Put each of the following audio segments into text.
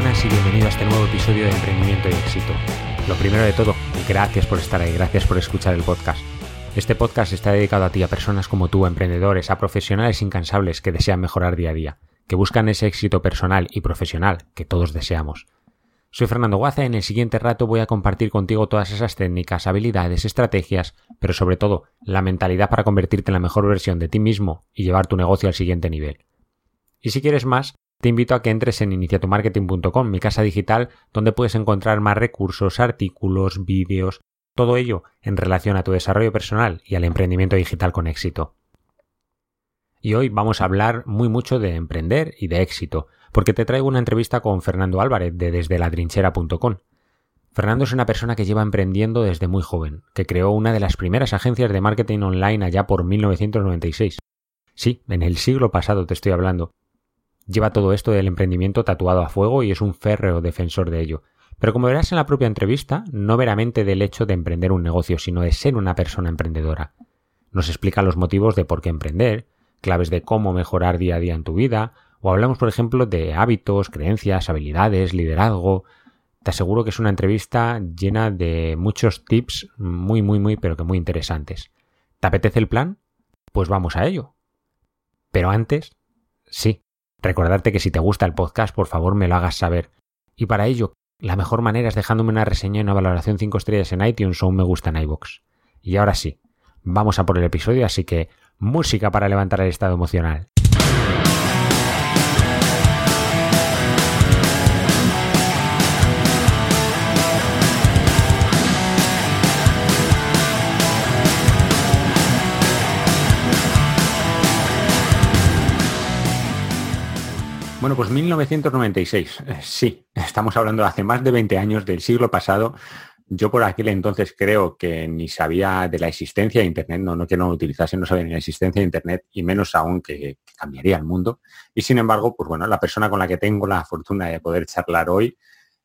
Buenas y bienvenido a este nuevo episodio de Emprendimiento y Éxito. Lo primero de todo, gracias por estar ahí, gracias por escuchar el podcast. Este podcast está dedicado a ti, a personas como tú, a emprendedores, a profesionales incansables que desean mejorar día a día, que buscan ese éxito personal y profesional que todos deseamos. Soy Fernando Guaza y en el siguiente rato voy a compartir contigo todas esas técnicas, habilidades, estrategias, pero sobre todo la mentalidad para convertirte en la mejor versión de ti mismo y llevar tu negocio al siguiente nivel. Y si quieres más, te invito a que entres en iniciatumarketing.com, mi casa digital, donde puedes encontrar más recursos, artículos, vídeos, todo ello en relación a tu desarrollo personal y al emprendimiento digital con éxito. Y hoy vamos a hablar muy mucho de emprender y de éxito, porque te traigo una entrevista con Fernando Álvarez de desde ladrinchera.com. Fernando es una persona que lleva emprendiendo desde muy joven, que creó una de las primeras agencias de marketing online allá por 1996. Sí, en el siglo pasado te estoy hablando, Lleva todo esto del emprendimiento tatuado a fuego y es un férreo defensor de ello. Pero como verás en la propia entrevista, no meramente del hecho de emprender un negocio, sino de ser una persona emprendedora. Nos explica los motivos de por qué emprender, claves de cómo mejorar día a día en tu vida, o hablamos, por ejemplo, de hábitos, creencias, habilidades, liderazgo. Te aseguro que es una entrevista llena de muchos tips muy, muy, muy, pero que muy interesantes. ¿Te apetece el plan? Pues vamos a ello. Pero antes, sí, Recordarte que si te gusta el podcast, por favor me lo hagas saber. Y para ello, la mejor manera es dejándome una reseña y una valoración 5 estrellas en iTunes o un me gusta en iBox. Y ahora sí, vamos a por el episodio, así que música para levantar el estado emocional. Bueno, pues 1996. Eh, sí, estamos hablando hace más de 20 años del siglo pasado. Yo por aquel entonces creo que ni sabía de la existencia de Internet, no, no que no utilizase, no sabía ni la existencia de Internet y menos aún que, cambiaría el mundo. Y sin embargo, pues bueno, la persona con la que tengo la fortuna de poder charlar hoy,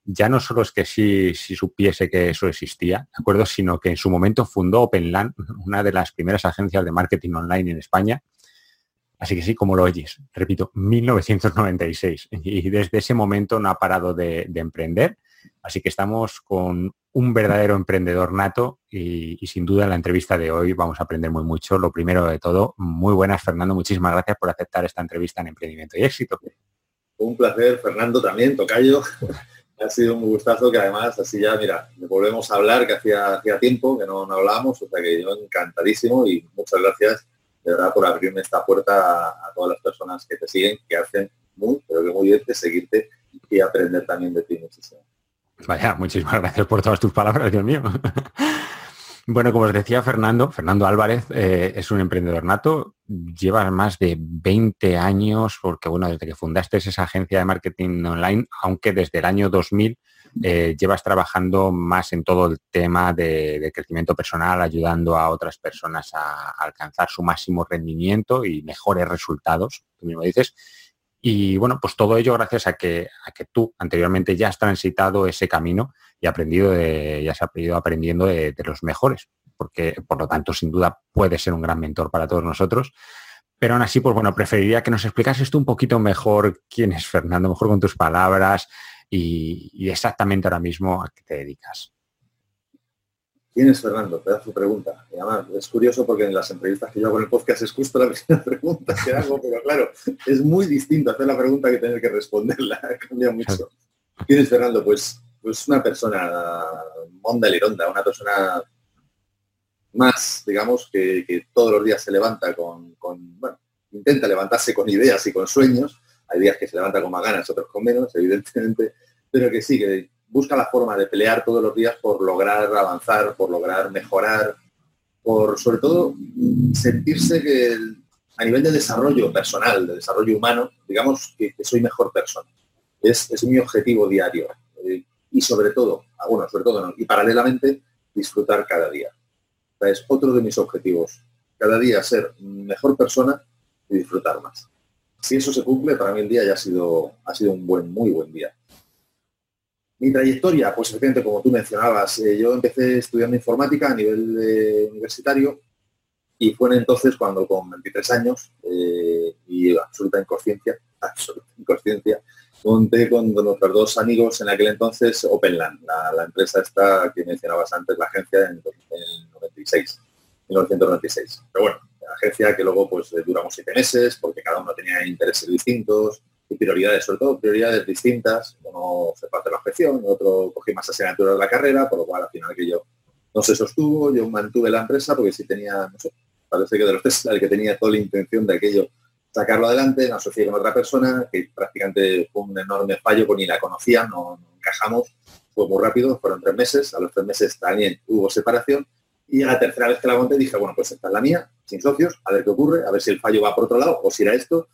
ya no solo es que sí, sí supiese que eso existía, ¿de acuerdo? Sino que en su momento fundó OpenLAN, una de las primeras agencias de marketing online en España, Así que sí, como lo oyes, repito, 1996. Y desde ese momento no ha parado de, emprender. Así que estamos con un verdadero emprendedor nato y, sin duda en la entrevista de hoy vamos a aprender muy mucho. Lo primero de todo, muy buenas Fernando, muchísimas gracias por aceptar esta entrevista en Emprendimiento y Éxito. Un placer, Fernando, también, Tocayo. ha sido un gustazo que además así ya, mira, volvemos a hablar que hacía, hacía tiempo que no, no hablábamos, o sea que yo encantadísimo y muchas gracias de verdad por abrirme esta puerta a, todas las personas que te siguen, que hacen muy, pero que muy bien de seguirte y aprender también de ti muchísimo. Vaya, muchísimas gracias por todas tus palabras, Dios mío. Bueno, como os decía Fernando, Fernando Álvarez eh, es un emprendedor nato, lleva más de 20 años, porque bueno, desde que fundaste esa agencia de marketing online, aunque desde el año 2000 eh, llevas trabajando más en todo el tema de, crecimiento personal, ayudando a otras personas a, alcanzar su máximo rendimiento y mejores resultados, tú mismo dices. Y bueno, pues todo ello gracias a que, a que tú anteriormente ya has transitado ese camino y aprendido de, ya has aprendido aprendiendo de, de los mejores, porque por lo tanto sin duda puede ser un gran mentor para todos nosotros. Pero aún así, pues bueno, preferiría que nos explicases tú un poquito mejor quién es Fernando, mejor con tus palabras, y, exactamente ahora mismo a qué te dedicas. ¿Quién es Fernando? Pedazo de pregunta. Y además es curioso porque en las entrevistas que yo hago en el podcast es justo la primera pregunta que hago, pero claro, es muy distinto hacer la pregunta que tener que responderla. Cambia mucho. ¿Quién es Fernando? Pues, pues una persona monda lironda, una persona más, digamos, que, todos los días se levanta con, con, bueno, intenta levantarse con ideas y con sueños. Hay días que se levanta con más ganas, otros con menos, evidentemente, pero que sí, que busca la forma de pelear todos los días por lograr avanzar, por lograr mejorar, por sobre todo sentirse que a nivel de desarrollo personal, de desarrollo humano, digamos que, soy mejor persona. Es, es mi objetivo diario. Eh, y sobre todo, ah, bueno, sobre todo y paralelamente disfrutar cada día. es otro de mis objetivos. Cada día ser mejor persona y disfrutar más. Si eso se cumple, para mí el día ya ha sido, ha sido un buen, muy buen día. Mi trayectoria, pues efectivamente, como tú mencionabas, eh, yo empecé estudiando informática a nivel eh, universitario y fue entonces cuando con 23 años eh, y absoluta inconsciencia, absoluta inconsciencia, monté con nuestros dos amigos en aquel entonces Openland, la, empresa esta que mencionabas antes, la agencia en, en 96, 1996. Pero bueno, la agencia que luego pues duramos siete meses porque cada uno tenía intereses distintos, y prioridades, sobre todo prioridades distintas. Uno se parte la objeción, otro cogí más asignaturas de la carrera, por lo cual al final que yo no se sostuvo, yo mantuve la empresa porque si tenía, no sé, parece que de los tres el que tenía toda la intención de aquello sacarlo adelante, me asocié con otra persona que prácticamente fue un enorme fallo, pues ni la conocía, no, encajamos, fue muy rápido, fueron tres meses, a los tres meses también hubo separación. Y a la tercera vez que la monté dije, bueno, pues esta es la mía, sin socios, a ver qué ocurre, a ver si el fallo va por otro lado o si era esto,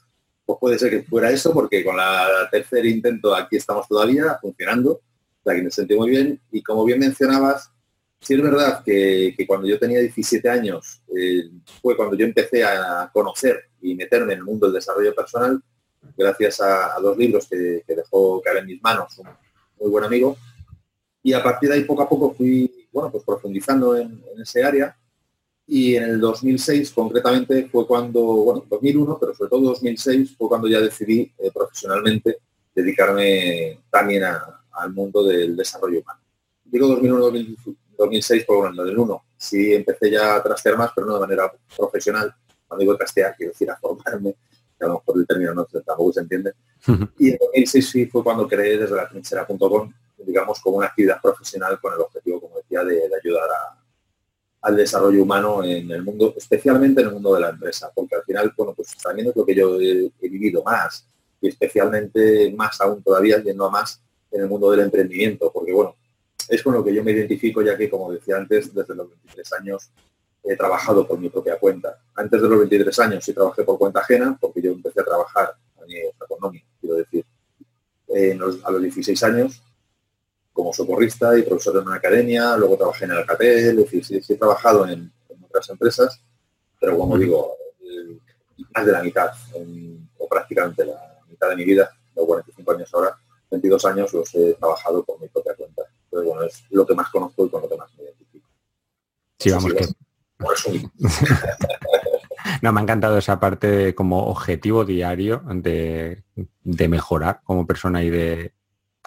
pues puede ser que fuera eso, porque con la tercer intento aquí estamos todavía funcionando, o sea que me sentí muy bien. Y como bien mencionabas, sí es verdad que, cuando yo tenía 17 años eh, fue cuando yo empecé a conocer y meterme en el mundo del desarrollo personal, gracias a, dos libros que, dejó caer en mis manos un muy buen amigo. Y a partir de ahí poco a poco fui bueno, pues profundizando en ese área y en el 2006 concretamente fue cuando, bueno, 2001, pero sobre todo 2006 fue cuando ya decidí eh, profesionalmente dedicarme también al mundo del desarrollo humano. Digo 2001, 2006 porque bueno, en el 2001 sí empecé ya a trastear más, pero no de manera profesional. Cuando digo trastear, quiero decir a formarme, que a lo mejor el término no tampoco se entiende. Y en 2006 sí fue cuando creé desde la trinchera.com, digamos, como una actividad profesional con el objetivo, como decía, de ayudar a, al desarrollo humano en el mundo, especialmente en el mundo de la empresa, porque al final, bueno, pues también es lo que yo he, vivido más y especialmente más aún todavía yendo a más en el mundo del emprendimiento, porque bueno, es con lo que yo me identifico ya que, como decía antes, desde los 23 años he trabajado por mi propia cuenta. Antes de los 23 años sí trabajé por cuenta ajena, porque yo empecé a trabajar a mi quiero decir, a los 16 años como socorrista y profesor en una academia, luego trabajé en Alcatel, es decir, sí, he trabajado en, otras empresas, pero como digo, más de la mitad, o prácticamente la mitad de mi vida, de 45 años ahora, 22 años los he trabajado por mi propia cuenta. Pero bueno, es lo que más conozco y con lo que más me identifico. Sí, vamos que... no, me ha encantado esa parte como objetivo diario de, de mejorar como persona y de,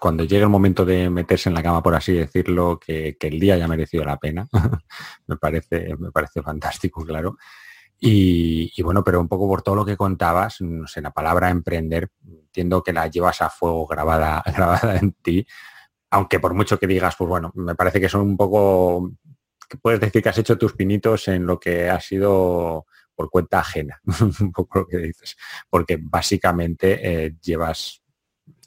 cuando llegue el momento de meterse en la cama, por así decirlo, que, el día haya merecido la pena. me, parece, me parece fantástico, claro. Y, bueno, pero un poco por todo lo que contabas, no sé, la palabra emprender, entiendo que la llevas a fuego grabada, grabada en ti, aunque por mucho que digas, pues bueno, me parece que son un poco, puedes decir que has hecho tus pinitos en lo que ha sido por cuenta ajena, un poco lo que dices, porque básicamente eh, llevas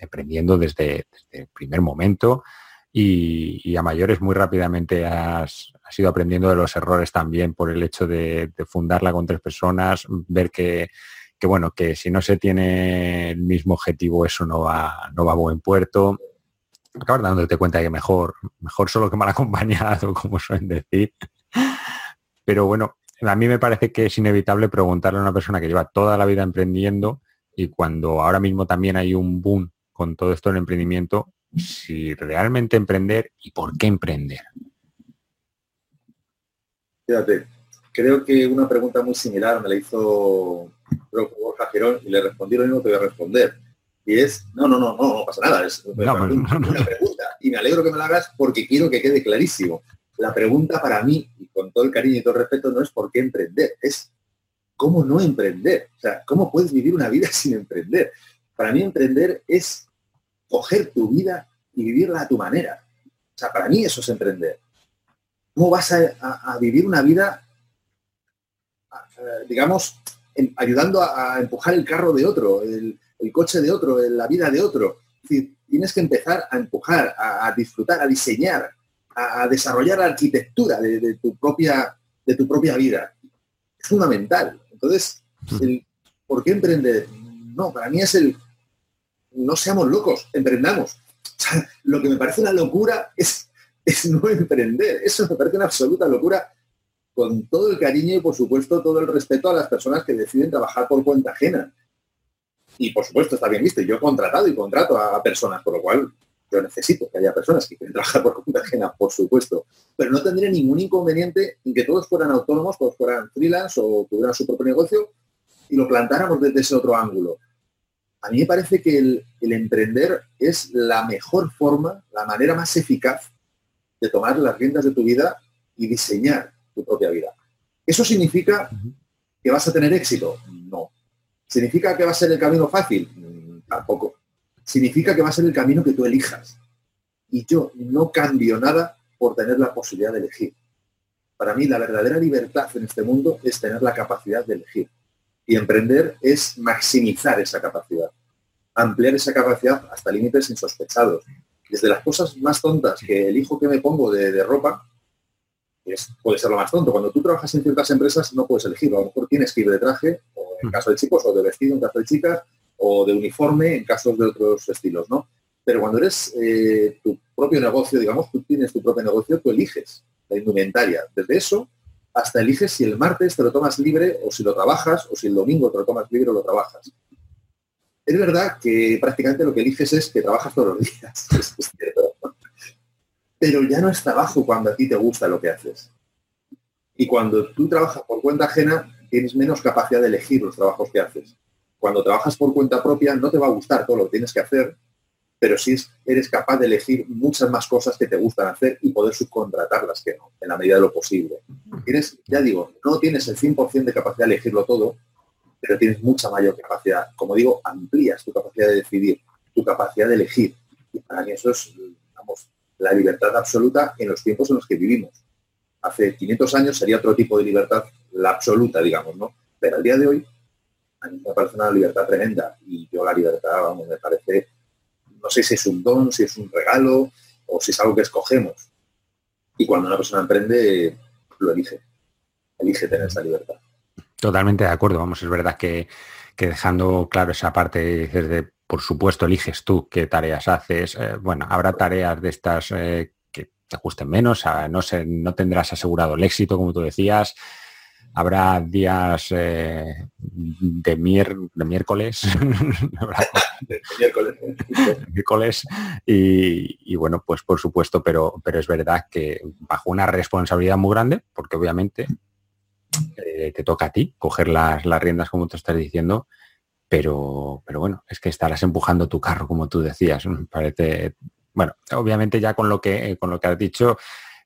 aprendiendo desde, el primer momento y, a mayores muy rápidamente has, ido aprendiendo de los errores también por el hecho de, fundarla con tres personas, ver que, bueno, que si no se tiene el mismo objetivo eso no va, no va a buen puerto. Acabas dándote cuenta que mejor, mejor solo que mal acompañado, como suelen decir. Pero bueno, a mí me parece que es inevitable preguntarle a una persona que lleva toda la vida emprendiendo y cuando ahora mismo también hay un boom con todo esto del emprendimiento, si realmente emprender y por qué emprender. Fíjate, creo que una pregunta muy similar me la hizo Borja Gerón y le respondí lo mismo que voy a responder. Y es, no, no, no, no, no pasa nada, es una, pregunta. Y me alegro que me la hagas porque quiero que quede clarísimo. la pregunta para mí, y con todo el cariño y todo el respeto, no es por qué emprender, es cómo no emprender. O sea, cómo puedes vivir una vida sin emprender. Para mí emprender es coger tu vida y vivirla a tu manera. O sea, para mí eso es emprender. ¿Cómo vas a, vivir una vida, digamos, ayudando a, empujar el carro de otro, el, coche de otro, la vida de otro? Tienes que empezar a empujar, a, disfrutar, a diseñar, a, desarrollar la arquitectura de, tu propia, de tu propia vida. Es fundamental. Entonces. ¿por qué emprender? No, para mí es el, no seamos locos, emprendamos. lo que me parece una locura es, es no emprender. Eso me parece una absoluta locura con todo el cariño y por supuesto todo el respeto a las personas que deciden trabajar por cuenta ajena. Y por supuesto está bien visto. Yo he contratado y contrato a personas, por lo cual yo necesito que haya personas que quieren trabajar por cuenta ajena, por supuesto. Pero no tendría ningún inconveniente en que todos fueran autónomos, todos fueran freelance o tuvieran su propio negocio y lo plantáramos desde ese otro ángulo a mí me parece que el, emprender es la mejor forma, la manera más eficaz de tomar las riendas de tu vida y diseñar tu propia vida. ¿Eso significa que vas a tener éxito? No. ¿Significa que va a ser el camino fácil? Mm, tampoco. Significa que va a ser el camino que tú elijas. Y yo no cambio nada por tener la posibilidad de elegir. Para mí la verdadera libertad en este mundo es tener la capacidad de elegir. Y emprender es maximizar esa capacidad, ampliar esa capacidad hasta límites insospechados. Desde las cosas más tontas que el hijo que me pongo de, ropa, es, puede ser lo más tonto. Cuando tú trabajas en ciertas empresas no puedes elegir. A lo mejor tienes que ir de traje, o en mm. caso de chicos, o de vestido en caso de chicas, o de uniforme en casos de otros estilos, ¿no? Pero cuando eres eh, tu propio negocio, digamos, tú tienes tu propio negocio, tú eliges la indumentaria. Desde eso hasta eliges si el martes te lo tomas libre o si lo trabajas o si el domingo te lo tomas libre o lo trabajas. Es verdad que prácticamente lo que eliges es que trabajas todos los días, Pero ya no es trabajo cuando a ti te gusta lo que haces. Y cuando tú trabajas por cuenta ajena, tienes menos capacidad de elegir los trabajos que haces. Cuando trabajas por cuenta propia, no te va a gustar todo lo que tienes que hacer, pero sí eres capaz de elegir muchas más cosas que te gustan hacer y poder subcontratarlas que no, en la medida de lo posible. Tienes, ya digo, no tienes el 100% de capacidad de elegirlo todo, pero tienes mucha mayor capacidad. Como digo, amplías tu capacidad de decidir, tu capacidad de elegir. Y para mí eso es, digamos, la libertad absoluta en los tiempos en los que vivimos. Hace 500 años sería otro tipo de libertad, la absoluta, digamos, ¿no? Pero al día de hoy, a mí me parece una libertad tremenda y yo la libertad, vamos, me parece no sé si es un don, si es un regalo o si es algo que escogemos. Y cuando una persona emprende, lo elige. Elige tener esa libertad. Totalmente de acuerdo. Vamos, es verdad que, dejando claro esa parte, de, por supuesto, eliges tú qué tareas haces. Eh, bueno, habrá tareas de estas eh, que te gusten menos, no, sé, no tendrás asegurado el éxito, como tú decías habrá días eh, de, miércoles, miércoles, y, bueno, pues por supuesto, pero, pero es verdad que bajo una responsabilidad muy grande, porque obviamente eh, te toca a ti coger las, las riendas como te estás diciendo, pero, pero bueno, es que estarás empujando tu carro, como tú decías. Parece, bueno, obviamente ya con lo que, con lo que has dicho,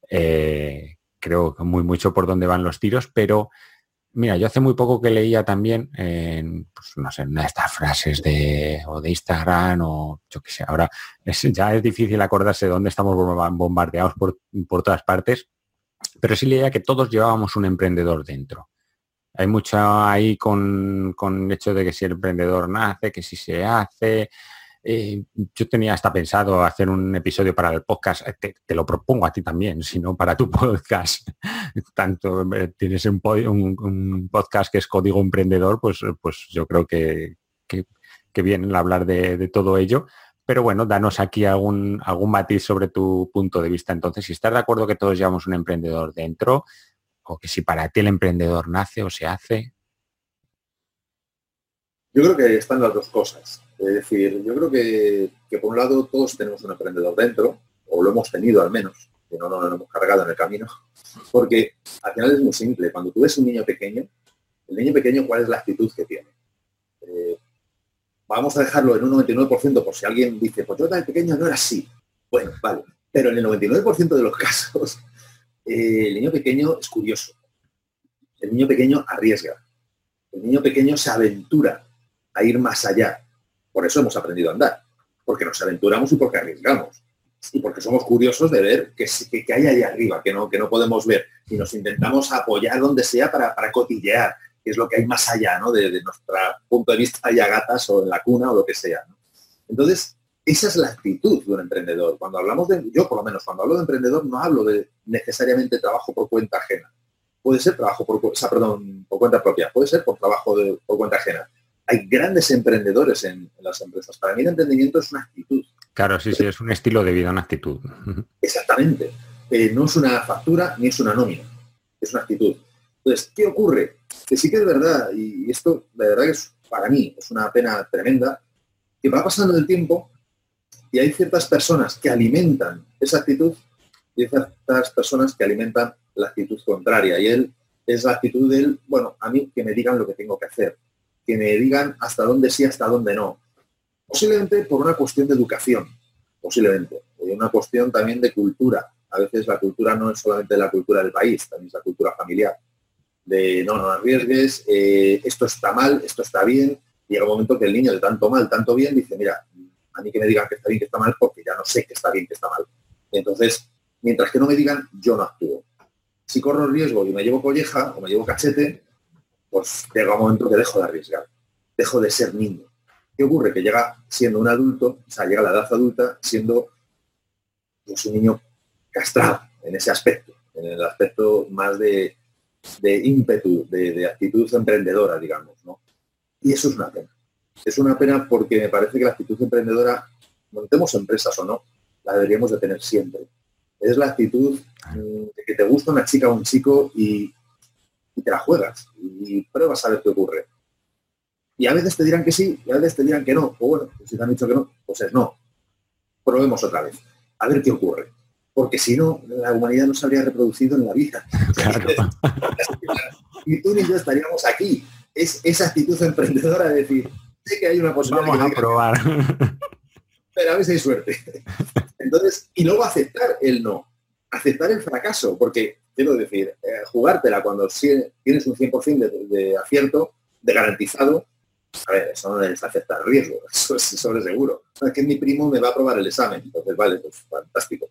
eh, creo muy mucho por dónde van los tiros, pero mira, yo hace muy poco que leía también en, pues, no sé, una de estas frases de, o de Instagram o yo qué sé, ahora ya es difícil acordarse de dónde estamos bombardeados por, por todas partes, pero sí leía que todos llevábamos un emprendedor dentro. Hay mucho ahí con, con el hecho de que si el emprendedor nace, que si se hace, eh, yo tenía hasta pensado hacer un episodio para el podcast, eh, te, lo propongo a ti también, sino para tu podcast. Tanto eh, tienes un, podcast que es Código Emprendedor, pues, pues yo creo que, que, bien hablar de, todo ello. Pero bueno, danos aquí algún, algún matiz sobre tu punto de vista. Entonces, si estás de acuerdo que todos llevamos un emprendedor dentro, o que si para ti el emprendedor nace o se hace. Yo creo que están las dos cosas. Es decir, yo creo que, por un lado todos tenemos un emprendedor dentro, o lo hemos tenido al menos, que no, lo hemos cargado en el camino, porque al final es muy simple. Cuando tú ves un niño pequeño, el niño pequeño, ¿cuál es la actitud que tiene? Eh, vamos a dejarlo en un 99% por si alguien dice, pues yo tan pequeño no era así. Bueno, vale. Pero en el 99% de los casos, eh, el niño pequeño es curioso. El niño pequeño arriesga. El niño pequeño se aventura a ir más allá. Por eso hemos aprendido a andar. Porque nos aventuramos y porque arriesgamos. Y porque somos curiosos de ver qué, que, hay ahí arriba, que no, que no podemos ver. Y nos intentamos apoyar donde sea para, para cotillear, que es lo que hay más allá ¿no? de, nuestro punto de vista ya gatas o en la cuna o lo que sea. Entonces, esa es la actitud de un emprendedor. Cuando hablamos de, yo por lo menos, cuando hablo de emprendedor no hablo de necesariamente trabajo por cuenta ajena. Puede ser trabajo por, o perdón, por cuenta propia, puede ser por trabajo de, por cuenta ajena. Hay grandes emprendedores en, las empresas. Para mí el emprendimiento es una actitud. Claro, sí, sí, es un estilo de vida, una actitud. Exactamente. Eh, no es una factura ni es una nómina, es una actitud. Entonces, ¿qué ocurre? Que sí que es verdad, y esto de verdad que es, para mí es una pena tremenda, que va pasando el tiempo y hay ciertas personas que alimentan esa actitud y hay ciertas personas que alimentan la actitud contraria. Y él es la actitud del, bueno, a mí que me digan lo que tengo que hacer, que me digan hasta dónde sí, hasta dónde no. Posiblemente por una cuestión de educación, posiblemente. Y una cuestión también de cultura. A veces la cultura no es solamente la cultura del país, también es la cultura familiar. De no, no arriesgues, eh, esto está mal, esto está bien. Llega un momento que el niño de tanto mal, tanto bien, dice, mira, a mí que me digan que está bien, que está mal, porque ya no sé que está bien, que está mal. Entonces, mientras que no me digan, yo no actúo. Si corro riesgo y me llevo colleja o me llevo cachete, pues llega un momento que dejo de arriesgar, dejo de ser niño. ¿Qué ocurre? Que llega siendo un adulto, o sea, llega a la edad adulta siendo pues, un niño castrado en ese aspecto, en el aspecto más de, ímpetu, de, de, actitud emprendedora, digamos. ¿no? Y eso es una pena es una pena porque me parece que la actitud emprendedora, montemos empresas o no, la deberíamos de tener siempre. Es la actitud mm, de que te gusta una chica o un chico y, te la juegas y pruebas a ver qué ocurre. Y a veces te dirán que sí y a veces te dirán que no. O bueno, si te han dicho que no, pues es no. Probemos otra vez. A ver qué ocurre. Porque si no, la humanidad no se habría reproducido en la vida. y tú ni yo estaríamos aquí. Es esa actitud emprendedora de decir, sé que hay una posibilidad. Vamos a probar. pero a veces hay suerte. Entonces, y luego aceptar el no, aceptar el fracaso, porque quiero decir, eh, jugártela cuando tienes un 100% de, de, acierto, de garantizado, a ver, eso no es aceptar riesgo, eso es, sobre seguro. Es que mi primo me va a probar el examen, entonces vale, pues fantástico.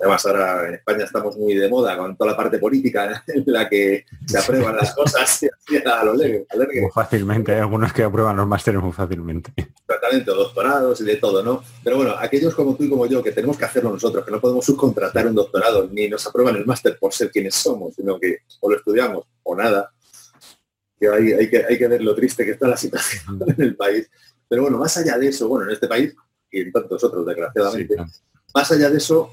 Además, ahora en España estamos muy de moda con toda la parte política en la que se aprueban las cosas a. Muy fácilmente, hay algunos que aprueban los másteres muy fácilmente. Tratamiento, doctorados y de todo, ¿no? Pero bueno, aquellos como tú y como yo, que tenemos que hacerlo nosotros, que no podemos subcontratar un doctorado, ni nos aprueban el máster por ser quienes somos, sino que o lo estudiamos o nada, que hay, que, hay que ver lo triste que está la situación en el país. Pero bueno, más allá de eso, bueno, en este país y en tantos otros, desgraciadamente, más allá de eso,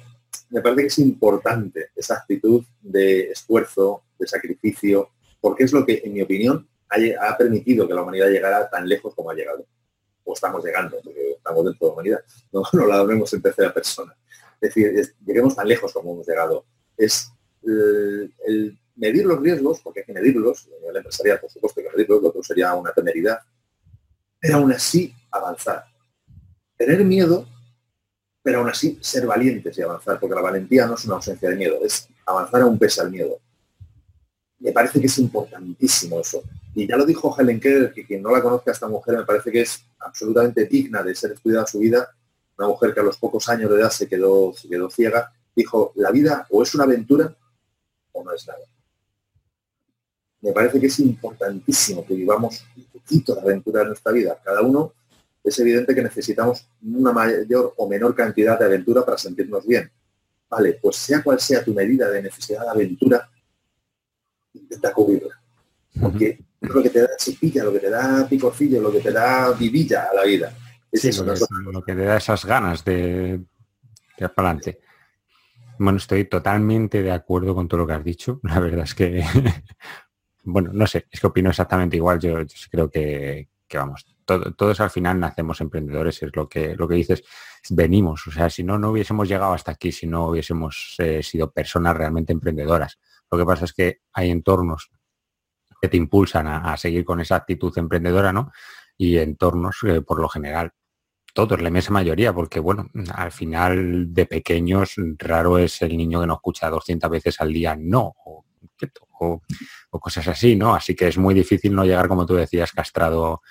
me parece que es importante esa actitud de esfuerzo, de sacrificio, porque es lo que, en mi opinión, ha, permitido que la humanidad llegara tan lejos como ha llegado. O estamos llegando, porque estamos dentro de la humanidad, no, no la vemos en tercera persona. Es decir, lleguemos tan lejos como hemos llegado. Es el, medir los riesgos, porque hay que medirlos, en el empresarial, por supuesto, hay que medirlos, lo otro sería una temeridad, pero aún así avanzar. Tener miedo pero aún así ser valientes y avanzar, porque la valentía no es una ausencia de miedo, es avanzar aún pese al miedo. Me parece que es importantísimo eso. Y ya lo dijo Helen Keller, que quien no la conozca esta mujer me parece que es absolutamente digna de ser estudiada su vida. Una mujer que a los pocos años de edad se quedó, se quedó ciega. Dijo, la vida o es una aventura o no es nada. Me parece que es importantísimo que vivamos un poquito de aventura en nuestra vida. Cada uno es evidente que necesitamos una mayor o menor cantidad de aventura para sentirnos bien. Vale, pues sea cual sea tu medida de necesidad de aventura, intenta cubrirla. Porque es lo que te da chipilla, lo que te da picorcillo, lo que te da vivilla a la vida. Es eso, lo, que te da esas ganas de, de para adelante. Bueno, estoy totalmente de acuerdo con todo lo que has dicho. La verdad es que, bueno, no sé, es que opino exactamente igual. Yo, creo que, que, vamos, todos al final nacemos emprendedores, es lo que, lo que dices, venimos, o sea, si no, no hubiésemos llegado hasta aquí, si no hubiésemos eh, sido personas realmente emprendedoras. Lo que pasa es que hay entornos que te impulsan a, seguir con esa actitud emprendedora, ¿no? Y entornos, eh, por lo general, todos, la inmensa mayoría, porque bueno, al final de pequeños raro es el niño que no escucha 200 veces al día no, o, cosas así, ¿no? Así que es muy difícil no llegar, como tú decías, castrado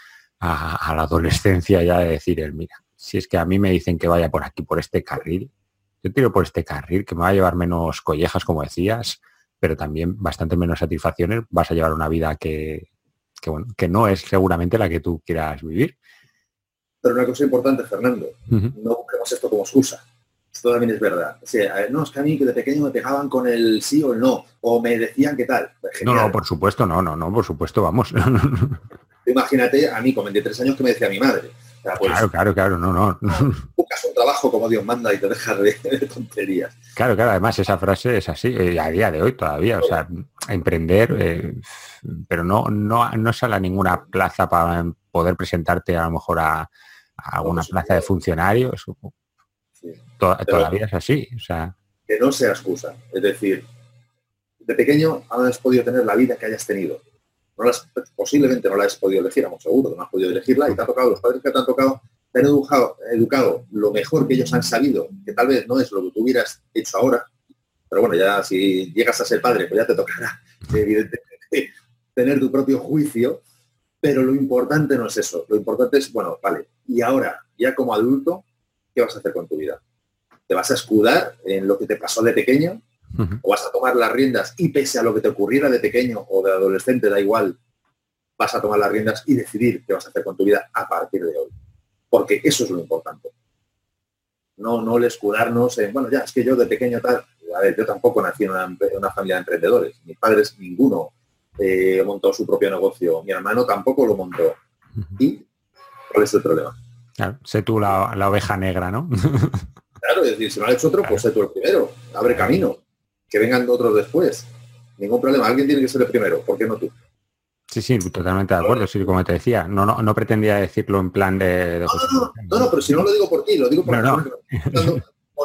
a, la adolescencia ya de decir, el, mira, si es que a mí me dicen que vaya por aquí, por este carril, yo tiro por este carril que me va a llevar menos collejas, como decías, pero también bastante menos satisfacciones, vas a llevar una vida que, que no es seguramente la que tú quieras vivir. Pero una cosa importante, Fernando, no busquemos esto como excusa. Esto también es verdad. no, es que a mí que de pequeño me pegaban con el sí o el no, o me decían qué tal. Pues no, no, por supuesto, no, no, no, por supuesto, vamos. Imagínate a mí con 23 años que me decía mi madre. Pues, claro, claro, claro, no, no. Buscas un trabajo como Dios manda y te dejas de, tonterías. Claro, claro, además esa frase es así, eh, a día de hoy todavía, o sea, emprender, eh, pero no, no, no sale a ninguna plaza para poder presentarte a lo mejor a, a una plaza de funcionarios. Todavía es así. O sea. Que no sea excusa. Es decir, de pequeño has podido tener la vida que hayas tenido. No posiblemente no la has podido elegir, vamos seguro, no has podido elegirla y te ha tocado, los padres que te han tocado, te han educado, educado lo mejor que ellos han sabido, que tal vez no es lo que tú hubieras hecho ahora, pero bueno, ya si llegas a ser padre, pues ya te tocará, evidentemente, tener tu propio juicio pero lo importante no es eso. Lo importante es, bueno, vale, y ahora, ya como adulto, ¿qué vas a hacer con tu vida? ¿Te vas a escudar en lo que te pasó de pequeño? ¿O vas a tomar las riendas y pese a lo que te ocurriera de pequeño o de adolescente, da igual, vas a tomar las riendas y decidir qué vas a hacer con tu vida a partir de hoy? Porque eso es lo importante. No, no el escudarnos en, bueno, ya, es que yo de pequeño tal, a ver, yo tampoco nací en una familia de emprendedores. Mis padres, ninguno eh, montó su propio negocio. Mi hermano tampoco lo montó. ¿Y cuál es el problema? Claro, sé tú la, oveja negra, ¿no? claro, es decir, si no ha hecho otro, pues sé tú el primero. Abre camino. Que vengan otros después. Ningún problema. Alguien tiene que ser el primero. ¿Por qué no tú? Sí, sí, totalmente de acuerdo. Sí, como te decía, no, no, no pretendía decirlo en plan de... no, no, pero si no lo digo por ti, lo digo por no,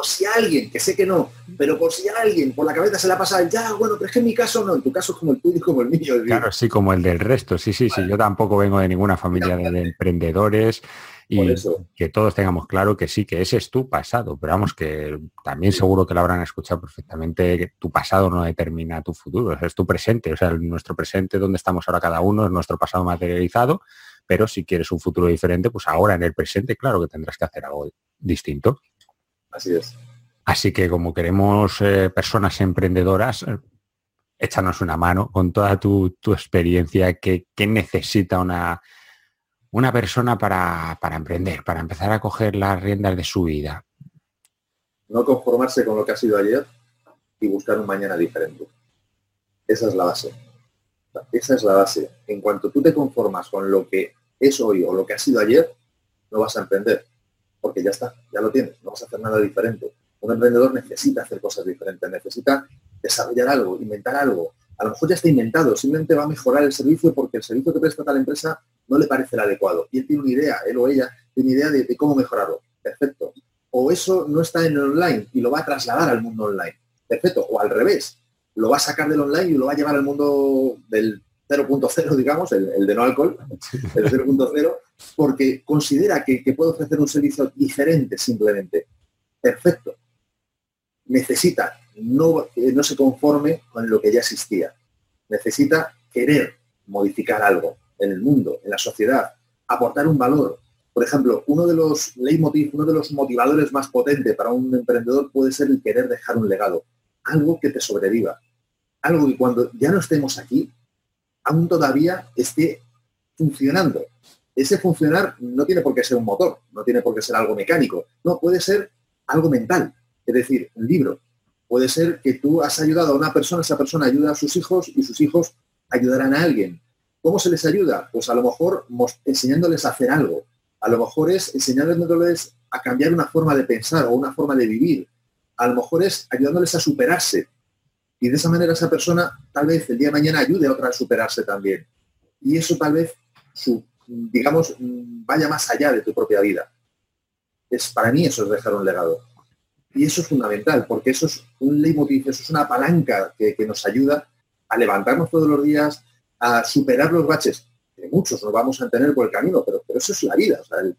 por si alguien, que sé que no, pero por si alguien por la cabeza se la pasa, ya, bueno, pero es que en mi caso no, en tu caso es como el tuyo y como el mío. Claro, sí, como el del resto, sí, sí, sí, yo tampoco vengo de ninguna familia de, emprendedores y que todos tengamos claro que sí, que ese es tu pasado, pero vamos, que también seguro que lo habrán escuchado perfectamente, que tu pasado no determina tu futuro, es tu presente, o sea, nuestro presente donde estamos ahora cada uno es nuestro pasado materializado, pero si quieres un futuro diferente, pues ahora en el presente, claro que tendrás que hacer algo distinto. Así es. Así que como queremos eh, personas emprendedoras, eh, échanos una mano con toda tu, experiencia que, necesita una, una persona para, para, emprender, para empezar a coger las riendas de su vida. No conformarse con lo que ha sido ayer y buscar un mañana diferente. Esa es la base. Esa es la base. En cuanto tú te conformas con lo que es hoy o lo que ha sido ayer, no vas a emprender porque ya está, ya lo tienes, no vas a hacer nada diferente. Un emprendedor necesita hacer cosas diferentes, necesita desarrollar algo, inventar algo. A lo mejor ya está inventado, simplemente va a mejorar el servicio porque el servicio que presta tal empresa no le parece el adecuado. Y él tiene una idea, él o ella tiene una idea de, cómo mejorarlo. Perfecto. O eso no está en el online y lo va a trasladar al mundo online. Perfecto. O al revés, lo va a sacar del online y lo va a llevar al mundo del 0.0, digamos, el, de no alcohol, el 0.0, porque considera que, puede ofrecer un servicio diferente simplemente. Perfecto. Necesita, no, no se conforme con lo que ya existía. Necesita querer modificar algo en el mundo, en la sociedad, aportar un valor. Por ejemplo, uno de los leitmotiv, uno de los motivadores más potentes para un emprendedor puede ser el querer dejar un legado, algo que te sobreviva, algo que cuando ya no estemos aquí, aún todavía esté funcionando. Ese funcionar no tiene por qué ser un motor, no tiene por qué ser algo mecánico, no, puede ser algo mental, es decir, un libro. Puede ser que tú has ayudado a una persona, esa persona ayuda a sus hijos y sus hijos ayudarán a alguien. ¿Cómo se les ayuda? Pues a lo mejor enseñándoles a hacer algo. A lo mejor es enseñándoles a cambiar una forma de pensar o una forma de vivir. A lo mejor es ayudándoles a superarse y de esa manera esa persona tal vez el día de mañana ayude a otra a superarse también. Y eso tal vez, digamos, vaya más allá de tu propia vida. Es, para mí eso es dejar un legado. Y eso es fundamental, porque eso es un leitmotiv, eso es una palanca que, nos ayuda a levantarnos todos los días, a superar los baches. muchos nos vamos a tener por el camino, pero, pero eso es la vida. El,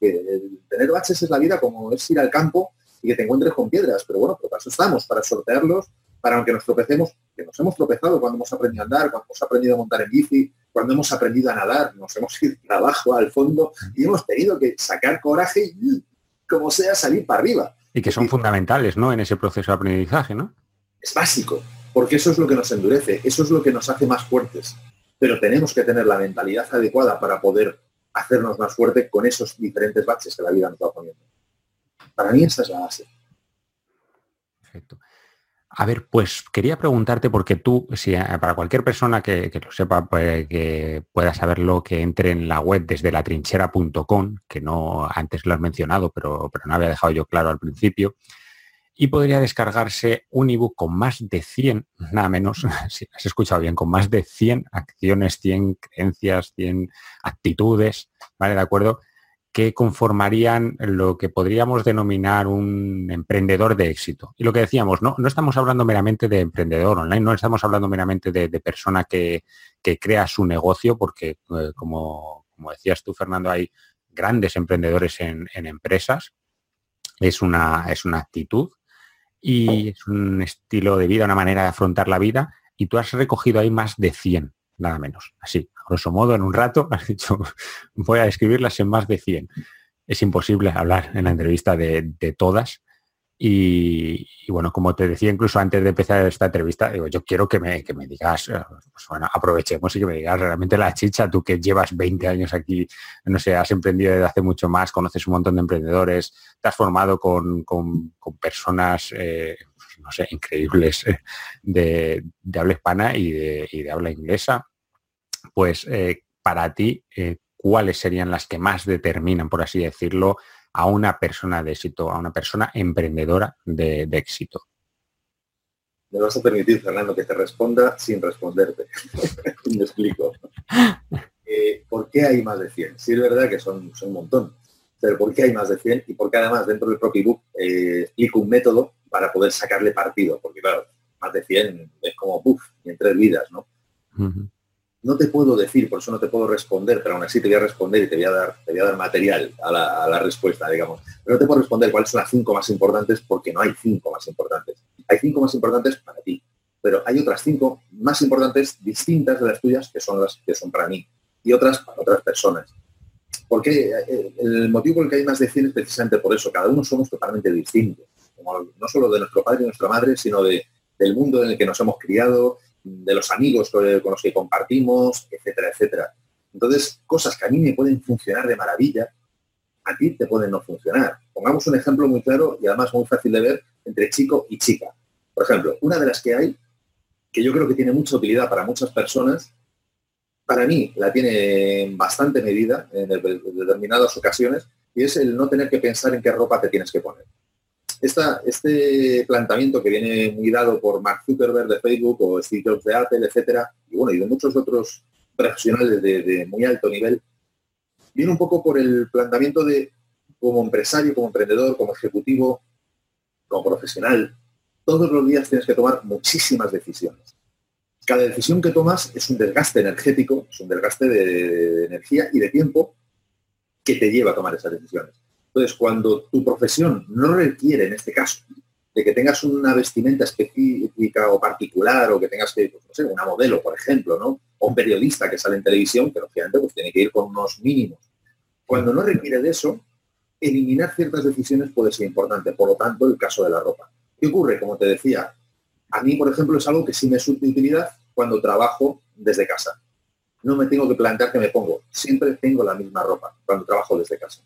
tener baches es la vida como es ir al campo y que te encuentres con piedras. Pero bueno, para eso estamos, para sortearlos, para aunque nos tropecemos, que nos hemos tropezado cuando hemos aprendido a andar, cuando hemos aprendido a montar en bici, cuando hemos aprendido a nadar, nos hemos ido abajo, al fondo, y hemos tenido que sacar coraje y, como sea, salir para arriba. Y que son fundamentales, ¿no? En ese proceso de aprendizaje, ¿no? Es básico, porque eso es lo que nos endurece, eso es lo que nos hace más fuertes pero tenemos que tener la mentalidad adecuada para poder hacernos más fuerte con esos diferentes baches que la vida nos va poniendo. Para mí esta es la base. Perfecto. A ver, pues quería preguntarte, porque tú, si para cualquier persona que, lo sepa, pues, que pueda saberlo, que entre en la web desde latrinchera.com, que no antes lo has mencionado, pero, pero no había dejado yo claro al principio, y podría descargarse un ebook con más de 100, nada menos, si has escuchado bien, con más de 100 acciones, 100 creencias, 100 actitudes, ¿vale? ¿De acuerdo? Que conformarían lo que podríamos denominar un emprendedor de éxito. Y lo que decíamos, no, no estamos hablando meramente de emprendedor online, no estamos hablando meramente de, persona que, crea su negocio, porque eh, como, decías tú, Fernando, hay grandes emprendedores en, en empresas. Es una, es una actitud y es un estilo de vida, una manera de afrontar la vida y tú has recogido ahí más de 100, nada menos. Así, grosso modo, en un rato has dicho, voy a escribirlas en más de 100. Es imposible hablar en la entrevista de, de todas, y, bueno, como te decía incluso antes de empezar esta entrevista, digo, yo quiero que me, que me digas, eh, pues bueno, aprovechemos y que me digas realmente la chicha, tú que llevas 20 años aquí, no sé, has emprendido desde hace mucho más, conoces un montón de emprendedores, te has formado con, personas, eh, no sé, increíbles eh, de, habla hispana y de, habla inglesa, pues para ti, ¿cuáles serían las que más determinan, por así decirlo, a una persona de éxito, a una persona emprendedora de, éxito? Me vas a permitir, Fernando, que te responda sin responderte. Me explico. Eh, ¿Por qué hay más de 100? Sí es verdad que son, un montón, pero ¿por qué hay más de 100? Y por qué además dentro del propio ebook eh, explico un método para poder sacarle partido, porque claro, más de 100 es como, puff, y en tres vidas, ¿no? No te puedo decir, por eso no te puedo responder, pero aún así te voy a responder y te voy a dar, te a dar material a la, respuesta, digamos. Pero no te puedo responder cuáles son las cinco más importantes porque no hay cinco más importantes. Hay cinco más importantes para ti, pero hay otras cinco más importantes distintas de las tuyas que son las que son para mí y otras para otras personas. Porque eh, el motivo por el que hay más de 100 es precisamente por eso. Cada uno somos totalmente distintos. no solo de nuestro padre y nuestra madre, sino de, del mundo en el que nos hemos criado, de los amigos con los que compartimos, etcétera, etcétera. Entonces, cosas que a mí me pueden funcionar de maravilla, a ti te pueden no funcionar. Pongamos un ejemplo muy claro y además muy fácil de ver entre chico y chica. Por ejemplo, una de las que hay, que yo creo que tiene mucha utilidad para muchas personas, para mí la tiene bastante medida en determinadas ocasiones, y es el no tener que pensar en qué ropa te tienes que poner este planteamiento que viene muy dado por Mark Zuckerberg de Facebook o Steve Jobs de Apple, etcétera, y bueno, y de muchos otros profesionales de, muy alto nivel, viene un poco por el planteamiento de como empresario, como emprendedor, como ejecutivo, como profesional, todos los días tienes que tomar muchísimas decisiones. Cada decisión que tomas es un desgaste energético, es un desgaste de energía y de tiempo que te lleva a tomar esas decisiones. Entonces, cuando tu profesión no requiere, en este caso, de que tengas una vestimenta específica o particular o que tengas que, pues, no sé, una modelo, por ejemplo, ¿no? O un periodista que sale en televisión, que lógicamente pues, tiene que ir con unos mínimos. Cuando no requiere de eso, eliminar ciertas decisiones puede ser importante. Por lo tanto, el caso de la ropa. ¿Qué ocurre? Como te decía, a mí, por ejemplo, es algo que sí me es de utilidad cuando trabajo desde casa. No me tengo que plantear que me pongo. Siempre tengo la misma ropa cuando trabajo desde casa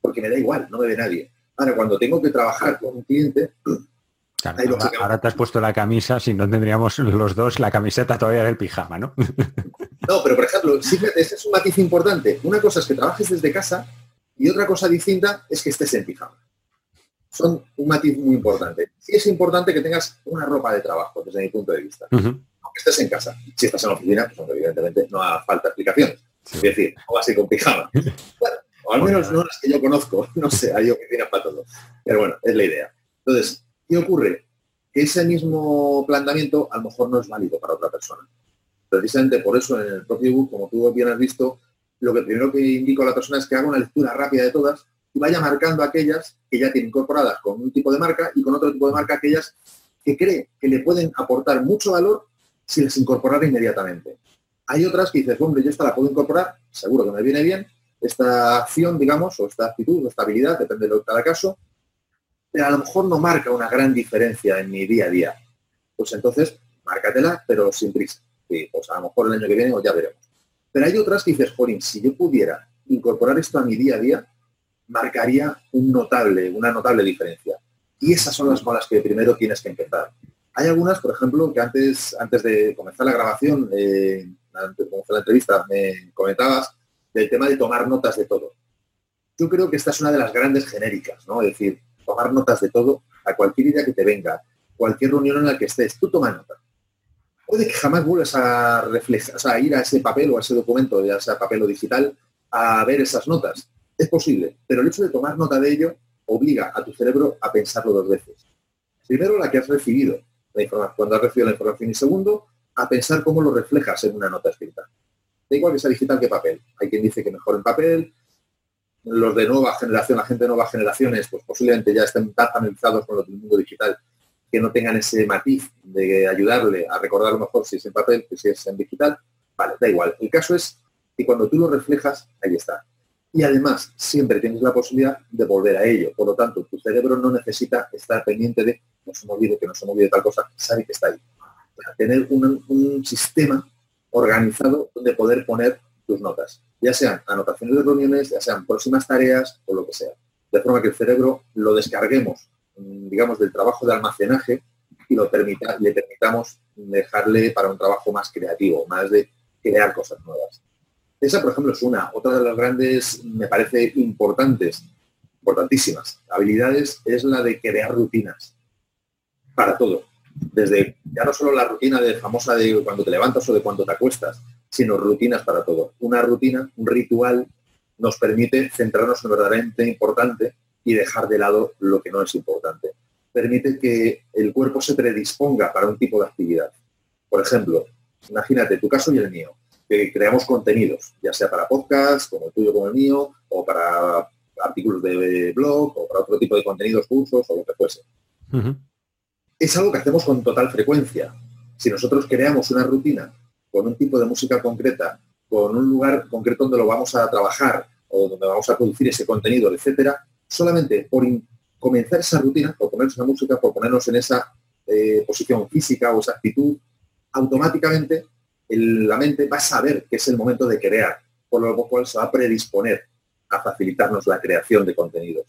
porque me da igual, no me ve nadie. Ahora, cuando tengo que trabajar con un cliente, ahora, te has puesto la camisa, si no tendríamos los dos la camiseta todavía del pijama, ¿no? no, pero por ejemplo, ese es un matiz importante. Una cosa es que trabajes desde casa y otra cosa distinta es que estés en pijama. Son un matiz muy importante. Sí es importante que tengas una ropa de trabajo, desde mi punto de vista. Aunque estés en casa. Si estás en la oficina, pues evidentemente no hace falta explicaciones. Es decir, o así con pijama. Bueno, o al menos no las que yo conozco, no sé, hay oficinas para todo. Pero bueno, es la idea. Entonces, ¿qué ocurre? Que ese mismo planteamiento a lo mejor no es válido para otra persona. Precisamente por eso en el propio ebook, como tú bien has visto, lo que primero que indico a la persona es que haga una lectura rápida de todas y vaya marcando aquellas que ya tiene incorporadas con un tipo de marca y con otro tipo de marca aquellas que cree que le pueden aportar mucho valor si les incorporara inmediatamente. Hay otras que dices, hombre, yo esta la puedo incorporar, seguro que me viene bien, esta acción, digamos, o esta actitud, o esta habilidad, depende de cada caso, pero a lo mejor no marca una gran diferencia en mi día a día. Pues entonces, márcatela, pero sin prisa. Y pues a lo mejor el año que viene ya veremos. Pero hay otras que dices, Jolín, si yo pudiera incorporar esto a mi día a día, marcaría un notable, una notable diferencia. Y esas son las con las que primero tienes que empezar. Hay algunas, por ejemplo, que antes, antes de comenzar la grabación, eh, antes de comenzar la entrevista, me comentabas del tema de tomar notas de todo. Yo creo que esta es una de las grandes genéricas, ¿no? Es decir, tomar notas de todo a cualquier idea que te venga, cualquier reunión en la que estés, tú toma nota. Puede que jamás vuelvas a reflejar, o sea, a ir a ese papel o a ese documento, ya sea papel o digital, a ver esas notas. Es posible, pero el hecho de tomar nota de ello obliga a tu cerebro a pensarlo dos veces. Primero, la que has recibido, la información, cuando has recibido la información, y segundo, a pensar cómo lo reflejas en una nota escrita. Da igual que sea digital que papel. Hay quien dice que mejor en papel. Los de nueva generación, la gente de nuevas generaciones, pues posiblemente ya estén tan familiarizados con lo del mundo digital que no tengan ese matiz de ayudarle a recordarlo mejor si es en papel que si es en digital. Vale, da igual. El caso es que cuando tú lo reflejas, ahí está. Y además, siempre tienes la posibilidad de volver a ello. Por lo tanto, tu cerebro no necesita estar pendiente de no se me que no se me olvide tal cosa, sabe que está ahí. Tener un, sistema organizado donde poder poner tus notas, ya sean anotaciones de reuniones, ya sean próximas tareas o lo que sea. De forma que el cerebro lo descarguemos, mm, digamos, del trabajo de almacenaje y lo permita, le permitamos dejarle para un trabajo más creativo, más de crear cosas nuevas. Esa, por ejemplo, es una. Otra de las grandes, me parece importantes, importantísimas habilidades, es la de crear rutinas para todo. Desde ya no solo la rutina de famosa de cuando te levantas o de cuando te acuestas, sino rutinas para todo. Una rutina, un ritual, nos permite centrarnos en lo verdaderamente importante y dejar de lado lo que no es importante. Permite que el cuerpo se predisponga para un tipo de actividad. Por ejemplo, imagínate tu caso y el mío que creamos contenidos, ya sea para podcast, como el tuyo, como el mío, o para artículos de blog, o para otro tipo de contenidos, cursos, o lo que fuese. Es algo que hacemos con total frecuencia. Si nosotros creamos una rutina con un tipo de música concreta, con un lugar concreto donde lo vamos a trabajar, o donde vamos a producir ese contenido, etcétera, solamente por comenzar esa rutina, por ponernos una música, por ponernos en esa eh, posición física o esa actitud, automáticamente la mente va a saber que es el momento de crear, por lo cual se va a predisponer a facilitarnos la creación de contenidos.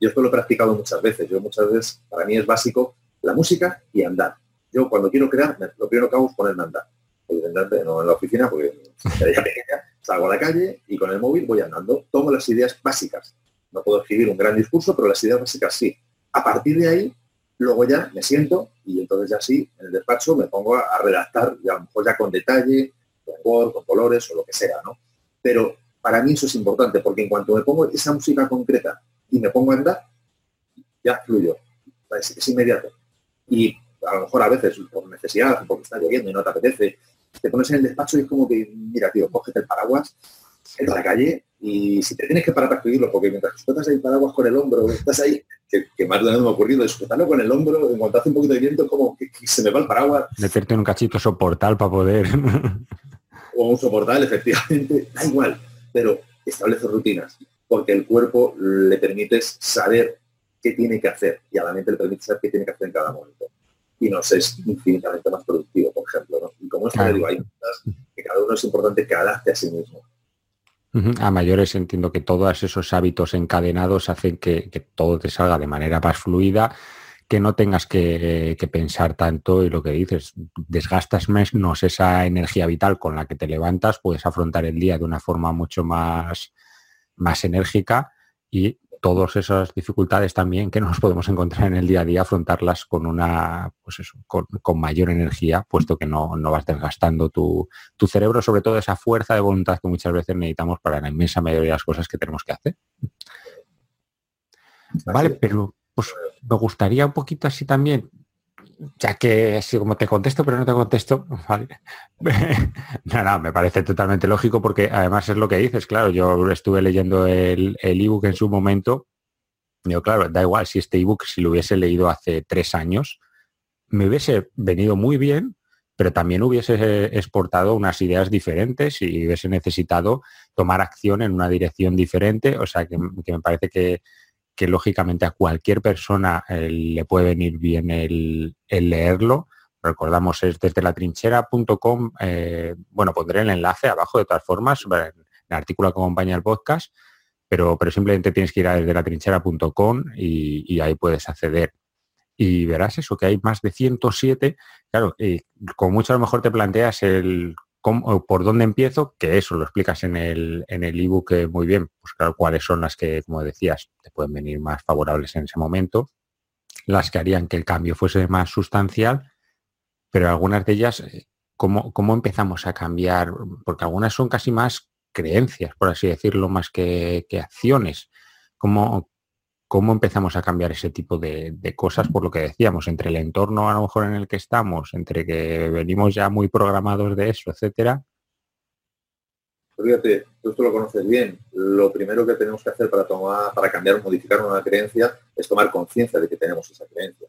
Yo esto lo he practicado muchas veces. Yo muchas veces, para mí es básico la música y andar. Yo cuando quiero crear, lo primero que hago es ponerme a andar. Evidentemente no en la oficina porque salgo a la calle y con el móvil voy andando. Tomo las ideas básicas. No puedo escribir un gran discurso, pero las ideas básicas sí. A partir de ahí Luego ya me siento y entonces ya sí, en el despacho me pongo a, redactar, ya a lo mejor ya con detalle, con Word, con colores o lo que sea, ¿no? Pero para mí eso es importante, porque en cuanto me pongo esa música concreta y me pongo a andar, ya fluyo. Es, inmediato. Y a lo mejor a veces por necesidad, porque está lloviendo y no te apetece, te pones en el despacho y es como que, mira, tío, cógete el paraguas, a la calle y si te tienes que parar para escribirlo, porque mientras sujetas ahí paraguas con el hombro, estás ahí, que, más de una vez me ha ocurrido, sujetarlo con el hombro, en cuanto hace un poquito de viento, como que, se me va el paraguas. Meterte en un cachito soportal para poder. o un soportal, efectivamente, da igual, pero establece rutinas, porque el cuerpo le permites saber qué tiene que hacer y a la mente le permite saber qué tiene que hacer en cada momento. Y nos es infinitamente más productivo, por ejemplo. Y como esto digo, hay que cada uno es importante que adapte a sí mismo. A mayores entiendo que todos esos hábitos encadenados hacen que, todo te salga de manera más fluida, que no tengas que, pensar tanto y lo que dices, desgastas menos esa energía vital con la que te levantas, puedes afrontar el día de una forma mucho más, más enérgica y todas esas dificultades también que nos podemos encontrar en el día a día, afrontarlas con una, pues eso, con, mayor energía, puesto que no, vas desgastando tu, cerebro, sobre todo esa fuerza de voluntad que muchas veces necesitamos para la inmensa mayoría de las cosas que tenemos que hacer. Vale, pero pues me gustaría un poquito así también ya que así como te contesto, pero no te contesto, vale. no, no, me parece totalmente lógico porque además es lo que dices, claro, yo estuve leyendo el ebook en su momento. Yo, claro, da igual si este ebook, si lo hubiese leído hace tres años, me hubiese venido muy bien, pero también hubiese exportado unas ideas diferentes y hubiese necesitado tomar acción en una dirección diferente. O sea, que, me parece que, lógicamente a cualquier persona eh, le puede venir bien el, leerlo. Recordamos, es desde la trinchera.com. Eh, bueno, pondré el enlace abajo de todas formas, el artículo que acompaña el podcast, pero, pero simplemente tienes que ir a desde la trinchera.com y, y ahí puedes acceder y verás eso, que hay más de 107. Claro, y con mucho a lo mejor te planteas el por dónde empiezo, que eso lo explicas en el en el ebook eh, muy bien, pues claro, cuáles son las que, como decías, te pueden venir más favorables en ese momento, las que harían que el cambio fuese más sustancial, pero algunas de ellas, eh, ¿cómo, cómo empezamos a cambiar? Porque algunas son casi más creencias, por así decirlo, más que, que acciones. ¿Cómo, cómo empezamos a cambiar ese tipo de, cosas por lo que decíamos, entre el entorno a lo mejor en el que estamos, entre que venimos ya muy programados de eso, etcétera. Pues fíjate, tú esto lo conoces bien. Lo primero que tenemos que hacer para tomar, para cambiar o modificar una creencia es tomar conciencia de que tenemos esa creencia.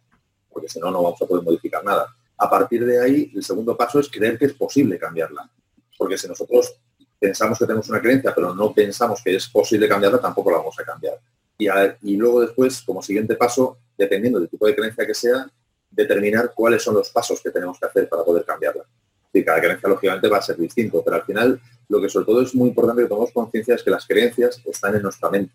Porque si no, no vamos a poder modificar nada. A partir de ahí, el segundo paso es creer que es posible cambiarla. Porque si nosotros pensamos que tenemos una creencia, pero no pensamos que es posible cambiarla, tampoco la vamos a cambiar y, luego después, como siguiente paso, dependiendo del tipo de creencia que sea, determinar cuáles son los pasos que tenemos que hacer para poder cambiarla. Y cada creencia, lógicamente, va a ser distinto, pero al final lo que sobre todo es muy importante que tomemos conciencia es que las creencias están en nuestra mente.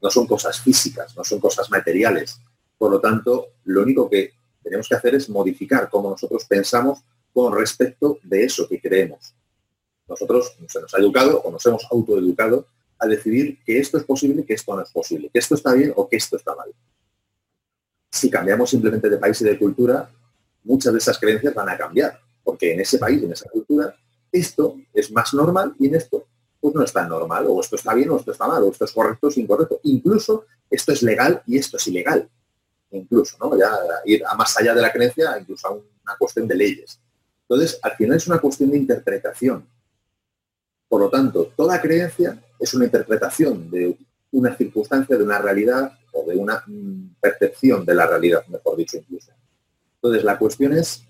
No son cosas físicas, no son cosas materiales. Por lo tanto, lo único que tenemos que hacer es modificar cómo nosotros pensamos con respecto de eso que creemos. Nosotros se nos ha educado o nos hemos autoeducado a decidir que esto es posible que esto no es posible, que esto está bien o que esto está mal. Si cambiamos simplemente de país y de cultura, muchas de esas creencias van a cambiar, porque en ese país, en esa cultura, esto es más normal y en esto pues no es tan normal, o esto está bien o esto está mal, o esto es correcto o es incorrecto. Incluso esto es legal y esto es ilegal. Incluso, ¿no? Ya ir a más allá de la creencia, incluso a una cuestión de leyes. Entonces, al final es una cuestión de interpretación. Por lo tanto, toda creencia es una interpretación de una circunstancia, de una realidad o de una mm, percepción de la realidad, mejor dicho incluso. Entonces, la cuestión es,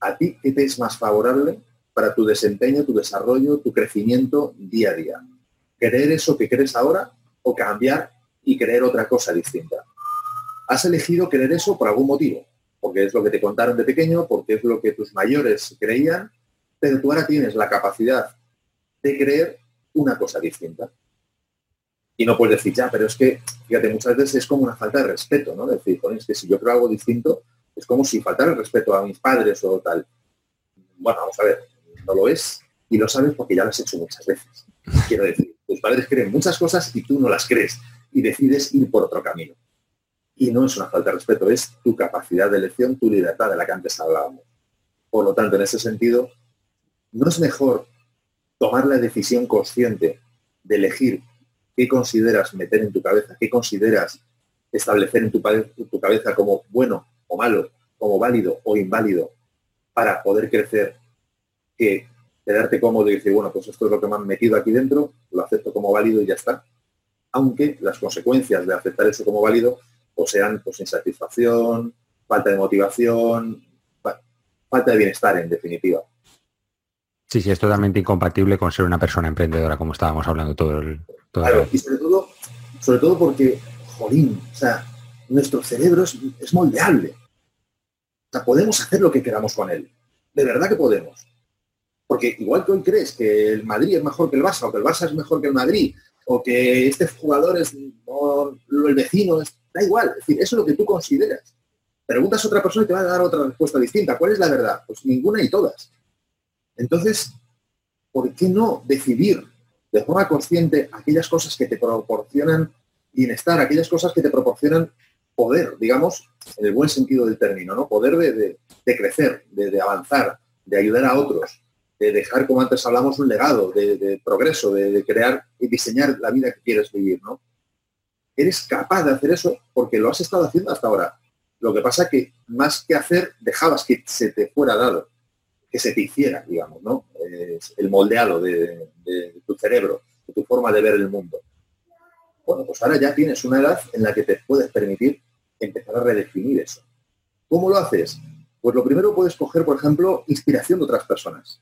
¿a ti qué te es más favorable para tu desempeño, tu desarrollo, tu crecimiento día a día? ¿Creer eso que crees ahora o cambiar y creer otra cosa distinta? Has elegido creer eso por algún motivo, porque es lo que te contaron de pequeño, porque es lo que tus mayores creían, pero tú ahora tienes la capacidad de creer una cosa distinta. Y no puedes decir, ya, pero es que, fíjate, muchas veces es como una falta de respeto, ¿no? Decir, es que si yo creo algo distinto, es como si faltara el respeto a mis padres o tal. Bueno, vamos a ver, no lo es y lo sabes porque ya lo has hecho muchas veces. Quiero decir, tus padres creen muchas cosas y tú no las crees y decides ir por otro camino. Y no es una falta de respeto, es tu capacidad de elección, tu libertad de la que antes hablábamos. Por lo tanto, en ese sentido, no es mejor tomar la decisión consciente de elegir qué consideras meter en tu cabeza, qué consideras establecer en tu, cabeza como bueno o malo, como válido o inválido, para poder crecer, que quedarte cómodo y decir, bueno, pues esto es lo que me han metido aquí dentro, lo acepto como válido y ya está. Aunque las consecuencias de aceptar eso como válido pues sean pues, insatisfacción, falta de motivación, falta de bienestar en definitiva. Sí, sí, es totalmente incompatible con ser una persona emprendedora, como estábamos hablando todo el... claro, y sobre todo, sobre todo porque, jolín, o sea, nuestro cerebro es, moldeable. O sea, podemos hacer lo que queramos con él. De verdad que podemos. Porque igual que hoy crees que el Madrid es mejor que el Barça, o que el Barça es mejor que el Madrid, o que este jugador es el vecino, es, da igual. Es decir, eso es lo que tú consideras. Preguntas a otra persona y te va a dar otra respuesta distinta. ¿Cuál es la verdad? Pues ninguna y todas. Entonces, ¿por qué no decidir de forma consciente aquellas cosas que te proporcionan bienestar, aquellas cosas que te proporcionan poder, digamos, en el buen sentido del término, ¿no? Poder de, crecer, de, avanzar, de ayudar a otros, de dejar, como antes hablamos, un legado de, progreso, de, crear y diseñar la vida que quieres vivir, ¿no? Eres capaz de hacer eso porque lo has estado haciendo hasta ahora. Lo que pasa que más que hacer, dejabas que se te fuera dado, que se te hiciera, digamos, ¿no? el moldeado de, tu cerebro, de tu forma de ver el mundo. Bueno, pues ahora ya tienes una edad en la que te puedes permitir empezar a redefinir eso. ¿Cómo lo haces? Pues lo primero puedes coger, por ejemplo, inspiración de otras personas.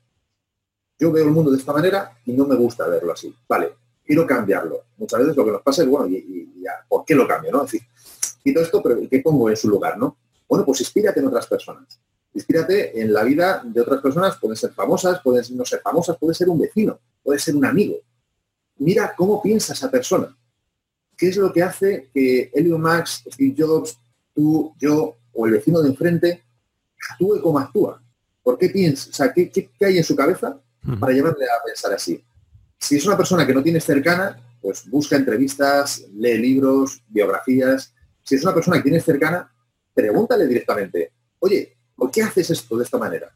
Yo veo el mundo de esta manera y no me gusta verlo así. Vale, quiero cambiarlo. Muchas veces lo que nos pasa es, bueno, y, ¿por qué lo cambio? ¿no? Es decir, quito esto, pero ¿qué pongo en su lugar? ¿no? Bueno, pues inspírate en otras personas. Inspírate en la vida de otras personas, pueden ser famosas, pueden no ser famosas, puede ser un vecino, puede ser un amigo. Mira cómo piensa esa persona. ¿Qué es lo que hace que Elon Max, Steve Jobs, tú, yo o el vecino de enfrente actúe como actúa? ¿Por qué piensa? O sea, ¿qué, qué hay en su cabeza para llevarle a pensar así? Si es una persona que no tienes cercana, pues busca entrevistas, lee libros, biografías. Si es una persona que tienes cercana, pregúntale directamente, oye, ¿por qué haces esto de esta manera?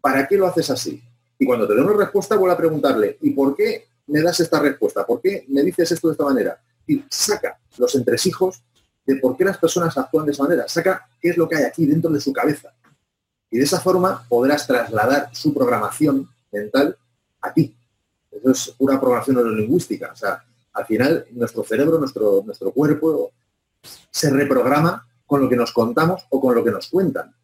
¿Para qué lo haces así? Y cuando te dé una respuesta, vuelve a preguntarle, ¿y por qué me das esta respuesta? ¿Por qué me dices esto de esta manera? Y saca los entresijos de por qué las personas actúan de esa manera. Saca qué es lo que hay aquí dentro de su cabeza. Y de esa forma podrás trasladar su programación mental a ti. Eso es pura programación neurolingüística. O sea, al final nuestro cerebro, nuestro, nuestro cuerpo se reprograma con lo que nos contamos o con lo que nos cuentan.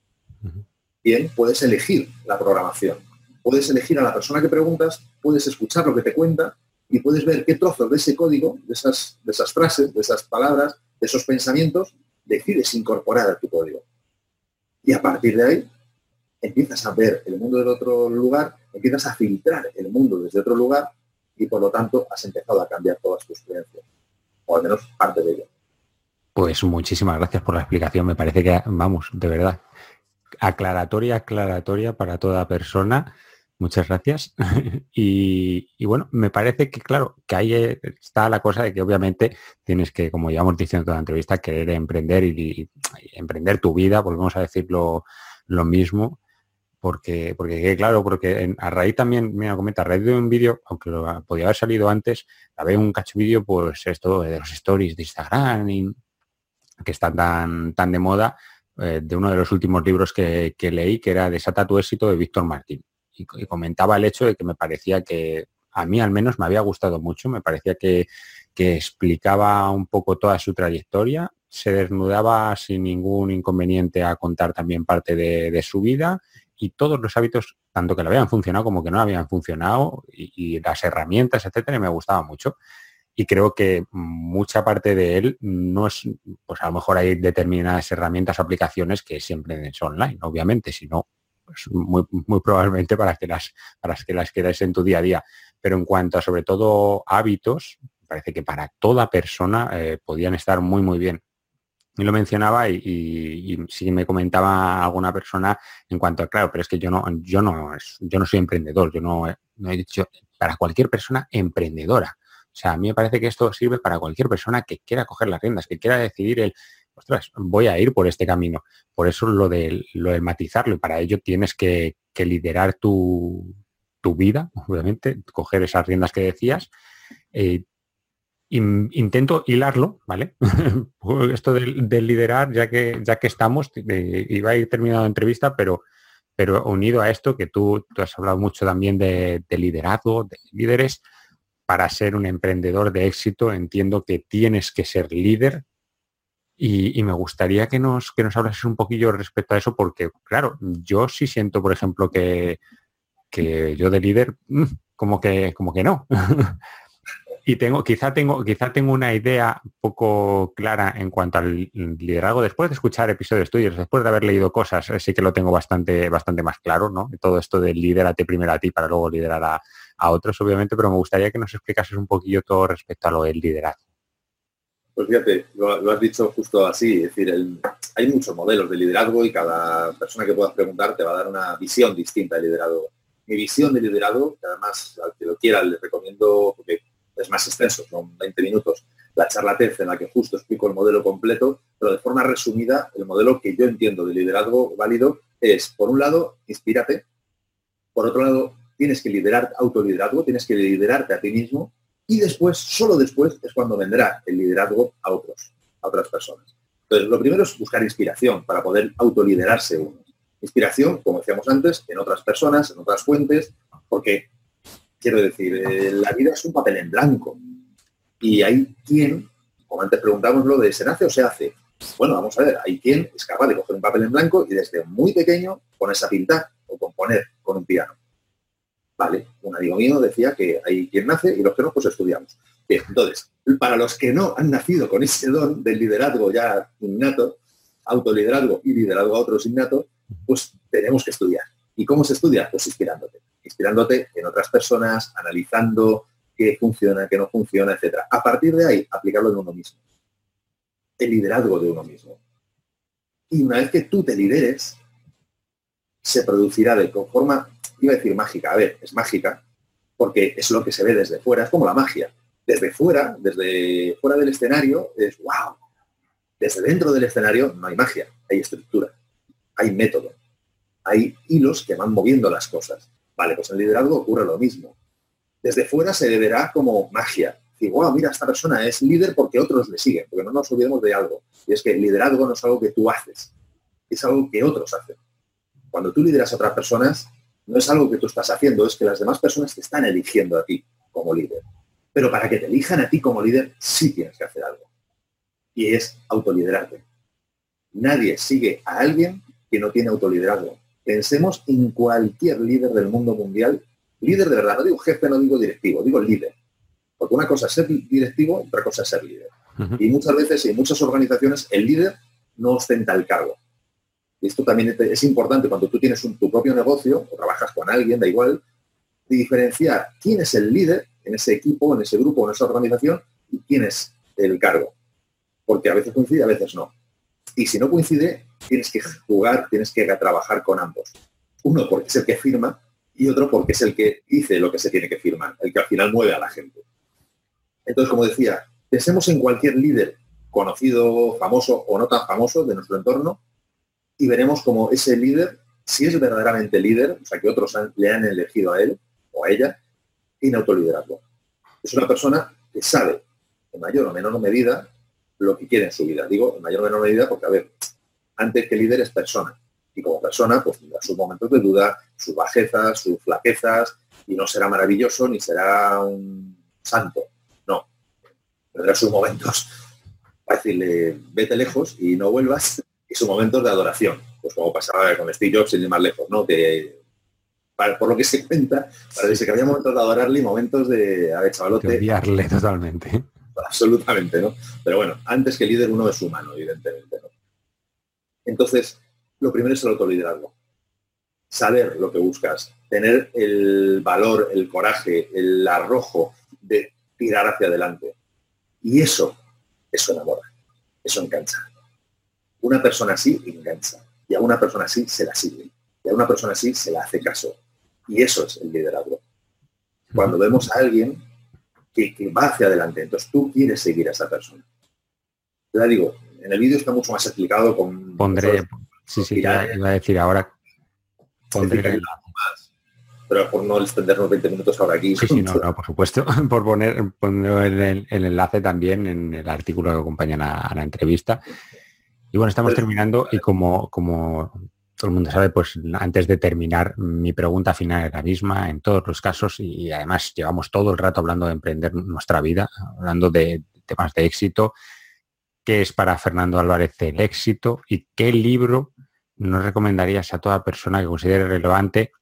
Puedes elegir la programación. Puedes elegir a la persona que preguntas, puedes escuchar lo que te cuenta y puedes ver qué trozos de ese código, de esas, de esas frases, de esas palabras, de esos pensamientos, decides incorporar a tu código. Y a partir de ahí empiezas a ver el mundo del otro lugar, empiezas a filtrar el mundo desde otro lugar y por lo tanto has empezado a cambiar todas tus creencias, o al menos parte de ello. Pues muchísimas gracias por la explicación. Me parece que, vamos, de verdad, aclaratoria, aclaratoria para toda persona. Muchas gracias. y, bueno, me parece que, claro, que ahí está la cosa de que obviamente tienes que, como ya hemos dicho en toda la entrevista, querer emprender y, emprender tu vida, volvemos a decirlo lo mismo, porque, porque claro, porque a raíz también, me comenta, a raíz de un vídeo, aunque lo, podía haber salido antes, había un cacho vídeo, pues esto de los stories de Instagram y que están tan, tan de moda, eh, de uno de los últimos libros que, leí, que era Desata tu éxito de Víctor Martín. Y, comentaba el hecho de que me parecía que, a mí al menos me había gustado mucho, me parecía que, explicaba un poco toda su trayectoria, se desnudaba sin ningún inconveniente a contar también parte de, su vida y todos los hábitos, tanto que le habían funcionado como que no habían funcionado, y, y las herramientas, etcétera, me gustaba mucho y creo que mucha parte de él no es, pues a lo mejor hay determinadas herramientas o aplicaciones que siempre son online, obviamente, sino pues muy, muy probablemente para que las para que las quedes en tu día a día. Pero en cuanto a sobre todo hábitos, parece que para toda persona eh, podían estar muy muy bien. Y lo mencionaba y, y, si me comentaba alguna persona en cuanto a, claro, pero es que yo no, yo no, yo no soy emprendedor, yo no, no he dicho para cualquier persona emprendedora. O sea, a mí me parece que esto sirve para cualquier persona que quiera coger las riendas, que quiera decidir el, ostras, voy a ir por este camino. Por eso lo de, lo de matizarlo y para ello tienes que, liderar tu, vida, obviamente, coger esas riendas que decías. Eh, intento hilarlo, ¿vale? Esto del, liderar, ya que, ya que estamos, iba a ir terminado la entrevista, pero, pero unido a esto, que tú, tú has hablado mucho también de, de liderazgo, de líderes, para ser un emprendedor de éxito entiendo que tienes que ser líder y, me gustaría que nos, que nos hablases un poquillo respecto a eso porque, claro, yo sí siento, por ejemplo, que, que yo de líder, mm, como que, como que no. y tengo, quizá tengo, quizá tengo una idea poco clara en cuanto al liderazgo. Después de escuchar episodios tuyos, después de haber leído cosas, sí que lo tengo bastante, bastante más claro, ¿no? Todo esto de liderarte primero a ti para luego liderar a, a otros, obviamente, pero me gustaría que nos explicases un poquillo todo respecto a lo del liderazgo. Pues fíjate, lo, has dicho justo así, es decir, hay muchos modelos de liderazgo y cada persona que puedas preguntar te va a dar una visión distinta de liderazgo. Mi visión de liderazgo, que además al que lo quiera le recomiendo, porque es más extenso, son 20 minutos, la charla TED en la que justo explico el modelo completo, pero de forma resumida, el modelo que yo entiendo de liderazgo válido es, por un lado, inspírate, por otro lado, tienes que liderar autoliderazgo, tienes que liderarte a ti mismo y después, solo después, es cuando vendrá el liderazgo a otros, a otras personas. Entonces, lo primero es buscar inspiración para poder autoliderarse uno. Inspiración, como decíamos antes, en otras personas, en otras fuentes, porque, quiero decir, eh, la vida es un papel en blanco. Y hay quien, como antes preguntamos lo de ¿se nace o se hace? Bueno, vamos a ver, hay quien es capaz de coger un papel en blanco y desde muy pequeño ponerse a pintar o componer con un piano. Vale, un amigo mío decía que hay quien nace y los que no, pues estudiamos. Bien, entonces, para los que no han nacido con ese don del liderazgo ya innato, autoliderazgo y liderazgo a otros innato, pues tenemos que estudiar. ¿Y cómo se estudia? Pues inspirándote. Inspirándote en otras personas, analizando qué funciona, qué no funciona, etc. A partir de ahí, aplicarlo en uno mismo. El liderazgo de uno mismo. Y una vez que tú te lideres, se producirá de forma iba a decir mágica, a ver, es mágica, porque es lo que se ve desde fuera, es como la magia. Desde fuera, desde fuera del escenario, es wow. Desde dentro del escenario no hay magia, hay estructura, hay método, hay hilos que van moviendo las cosas. Vale, pues en liderazgo ocurre lo mismo. Desde fuera se verá como magia. Y wow, mira, esta persona es líder porque otros le siguen, porque no nos olvidemos de algo. Y es que el liderazgo no es algo que tú haces, es algo que otros hacen. Cuando tú lideras a otras personas, no es algo que tú estás haciendo, es que las demás personas te están eligiendo a ti como líder. Pero para que te elijan a ti como líder, sí tienes que hacer algo. Y es autoliderarte. Nadie sigue a alguien que no tiene autoliderazgo. Pensemos en cualquier líder del mundo mundial. Líder de verdad, no digo jefe, no digo directivo, digo líder. Porque una cosa es ser directivo, otra cosa es ser líder. Y muchas veces en muchas organizaciones el líder no ostenta el cargo y esto también es importante cuando tú tienes tu propio negocio o trabajas con alguien, da igual, de diferenciar quién es el líder en ese equipo, en ese grupo, en esa organización y quién es el cargo. Porque a veces coincide, a veces no. Y si no coincide, tienes que jugar, tienes que trabajar con ambos. Uno porque es el que firma y otro porque es el que dice lo que se tiene que firmar, el que al final mueve a la gente. Entonces, como decía, pensemos en cualquier líder conocido, famoso o no tan famoso de nuestro entorno y veremos cómo ese líder, si es verdaderamente líder, o sea, que otros le han elegido a él o a ella, tiene autoliderazgo. Es una persona que sabe, en mayor o menor medida, lo que quiere en su vida. Digo, en mayor o menor medida porque, a ver, antes que líder es persona. Y como persona, pues tendrá sus momentos de duda, sus bajezas, sus flaquezas, y no será maravilloso ni será un santo. No. Tendrá sus momentos para decirle, vete lejos y no vuelvas, y sus momentos de adoración, pues como pasaba con Steve Jobs sin ir más lejos, ¿no? Que por lo que se cuenta, parece que había momentos de adorarle y momentos de, a ver, chavalote. odiarle totalmente. Absolutamente, ¿no? Pero bueno, antes que líder uno es humano, evidentemente, ¿no? Entonces, lo primero es el autoliderazgo. Saber lo que buscas, tener el valor, el coraje, el arrojo de tirar hacia adelante. Y eso, eso enamora, eso engancha. Una persona así engancha y a una persona así se la sigue y a una persona así se la hace caso. Y eso es el liderazgo. Cuando vemos a alguien que, va hacia adelante, entonces tú quieres seguir a esa persona. Ya digo, en el vídeo está mucho más explicado con... Pondré, sí, sí, iba a decir ahora. Pondré más, pero por no extendernos 20 minutos ahora aquí. Sí, sí, no, no, por supuesto. Por poner, poner el, enlace también en el artículo que acompaña a la entrevista. Y bueno, estamos terminando y como, como todo el mundo sabe, pues antes de terminar, mi pregunta final es la misma en todos los casos y además llevamos todo el rato hablando de emprender nuestra vida, hablando de temas de éxito. ¿Qué es para Fernando Álvarez el éxito y qué libro nos recomendarías a toda persona que considere relevante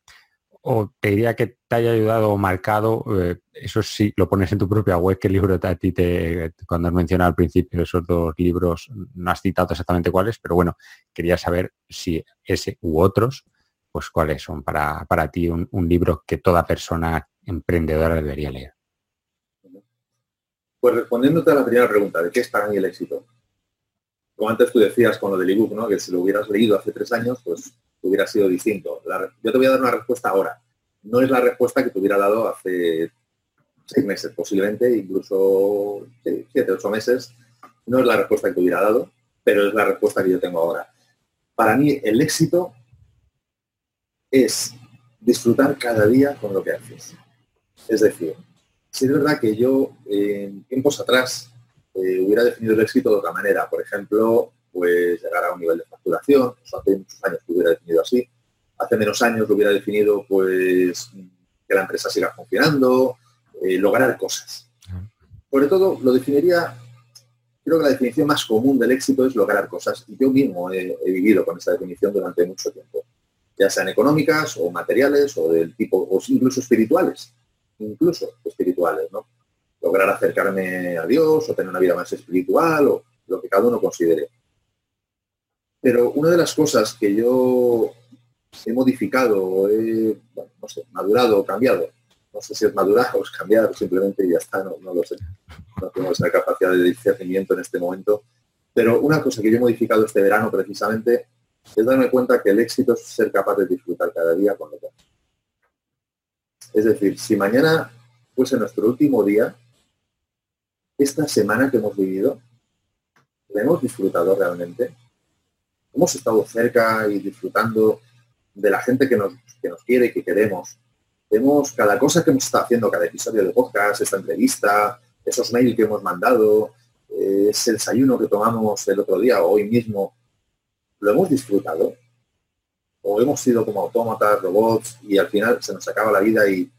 o te diría que te haya ayudado o marcado, eh, eso sí, lo pones en tu propia web, qué libro te, a ti te, cuando has mencionado al principio esos dos libros, no has citado exactamente cuáles, pero bueno, quería saber si ese u otros, pues cuáles son para, para ti un, libro que toda persona emprendedora debería leer. Pues respondiéndote a la primera pregunta, ¿de qué es para mí el éxito? Como antes tú decías con lo del ebook, ¿no? que si lo hubieras leído hace tres años, pues hubiera sido distinto. yo te voy a dar una respuesta ahora. No es la respuesta que te hubiera dado hace seis meses, posiblemente, incluso siete, ocho meses. No es la respuesta que te hubiera dado, pero es la respuesta que yo tengo ahora. Para mí el éxito es disfrutar cada día con lo que haces. Es decir, si es verdad que yo en tiempos atrás eh, hubiera definido el éxito de otra manera, por ejemplo, pues llegar a un nivel de facturación, hace muchos años lo hubiera definido así, hace menos años lo hubiera definido pues que la empresa siga funcionando, eh, lograr cosas. Sobre todo lo definiría, creo que la definición más común del éxito es lograr cosas y yo mismo he, he vivido con esa definición durante mucho tiempo, ya sean económicas o materiales o del tipo, o incluso espirituales, incluso espirituales, ¿no? Lograr acercarme a Dios o tener una vida más espiritual o lo que cada uno considere. Pero una de las cosas que yo he modificado, he, no sé, madurado o cambiado, no sé si es madurar o es cambiar, simplemente ya está, no, lo sé. No tengo esa capacidad de discernimiento en este momento. Pero una cosa que yo he modificado este verano precisamente es darme cuenta que el éxito es ser capaz de disfrutar cada día con lo que Es decir, si mañana fuese nuestro último día, esta semana que hemos vivido, ¿la hemos disfrutado realmente? ¿Hemos estado cerca y disfrutando de la gente que nos, que nos quiere y que queremos? Vemos cada cosa que hemos estado haciendo, cada episodio de podcast, esta entrevista, esos mails que hemos mandado, eh, ese desayuno que tomamos el otro día o hoy mismo, ¿lo hemos disfrutado? ¿O hemos sido como autómatas, robots y al final se nos acaba la vida y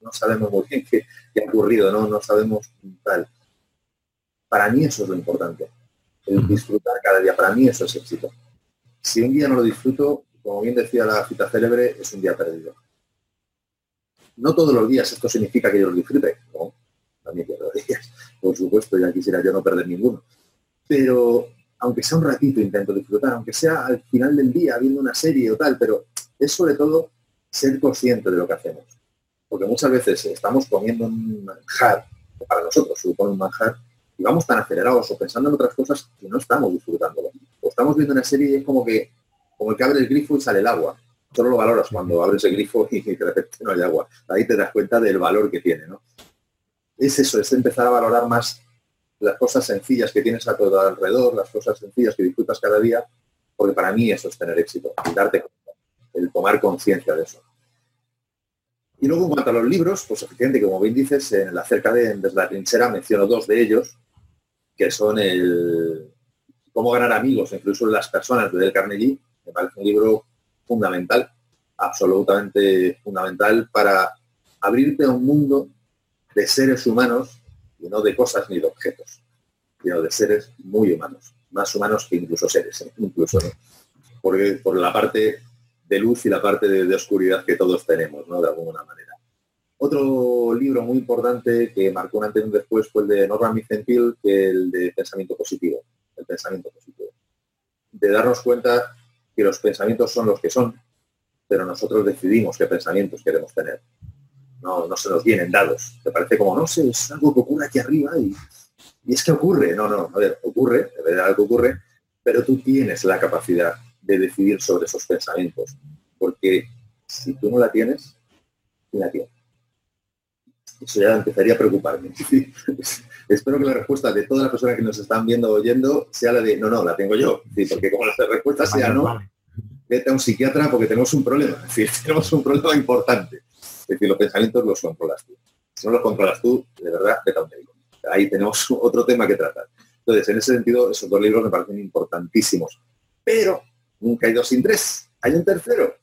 no sabemos muy bien qué, ha ocurrido, ¿no? No sabemos tal. Para mí eso es lo importante, el disfrutar cada día. Para mí eso es éxito. Si un día no lo disfruto, como bien decía la cita célebre, es un día perdido. No todos los días esto significa que yo lo disfrute, no, también pierdo días, por supuesto, ya quisiera yo no perder ninguno. Pero aunque sea un ratito intento disfrutar, aunque sea al final del día viendo una serie o tal, pero es sobre todo ser consciente de lo que hacemos. Porque muchas veces estamos comiendo un manjar, para nosotros supone un manjar, y vamos tan acelerados o pensando en otras cosas que no estamos disfrutándolo. O estamos viendo una serie y es como que, como el que abre el grifo y sale el agua. Solo lo valoras cuando abres el grifo y de repente no hay agua. Ahí te das cuenta del valor que tiene, ¿no? Es eso, es empezar a valorar más las cosas sencillas que tienes a todo alrededor, las cosas sencillas que disfrutas cada día, porque para mí eso es tener éxito, el darte el tomar conciencia de eso. Y luego en cuanto a los libros, pues efectivamente, como bien dices, en la cerca de Desde la trinchera menciono dos de ellos, que son el Cómo ganar amigos, incluso las personas de Del Carnegie, me parece un libro fundamental, absolutamente fundamental para abrirte a un mundo de seres humanos y no de cosas ni de objetos, sino de seres muy humanos, más humanos que incluso seres, ¿eh? incluso Porque por la parte de luz y la parte de, oscuridad que todos tenemos, ¿no? De alguna manera. Otro libro muy importante que marcó un antes y un después fue el de Norman Vicentil, que el de pensamiento positivo, el pensamiento positivo. De darnos cuenta que los pensamientos son los que son, pero nosotros decidimos qué pensamientos queremos tener. No, no se nos vienen dados. Te parece como, no sé, es algo que ocurre aquí arriba y, y es que ocurre. No, no, a ver, ocurre, de verdad algo ocurre, pero tú tienes la capacidad de decidir sobre esos pensamientos. Porque si tú no la tienes, ¿quién la tiene? Eso ya empezaría a preocuparme. Espero que la respuesta de todas las personas que nos están viendo o oyendo sea la de no, no, la tengo yo. porque como la respuesta sea no, vete a un psiquiatra porque tenemos un problema. Es decir, tenemos un problema importante. Es decir, los pensamientos los controlas tú. Si no los controlas tú, de verdad, vete a un médico. Ahí tenemos otro tema que tratar. Entonces, en ese sentido, esos dos libros me parecen importantísimos. Pero nunca hay dos sin tres, hay un tercero.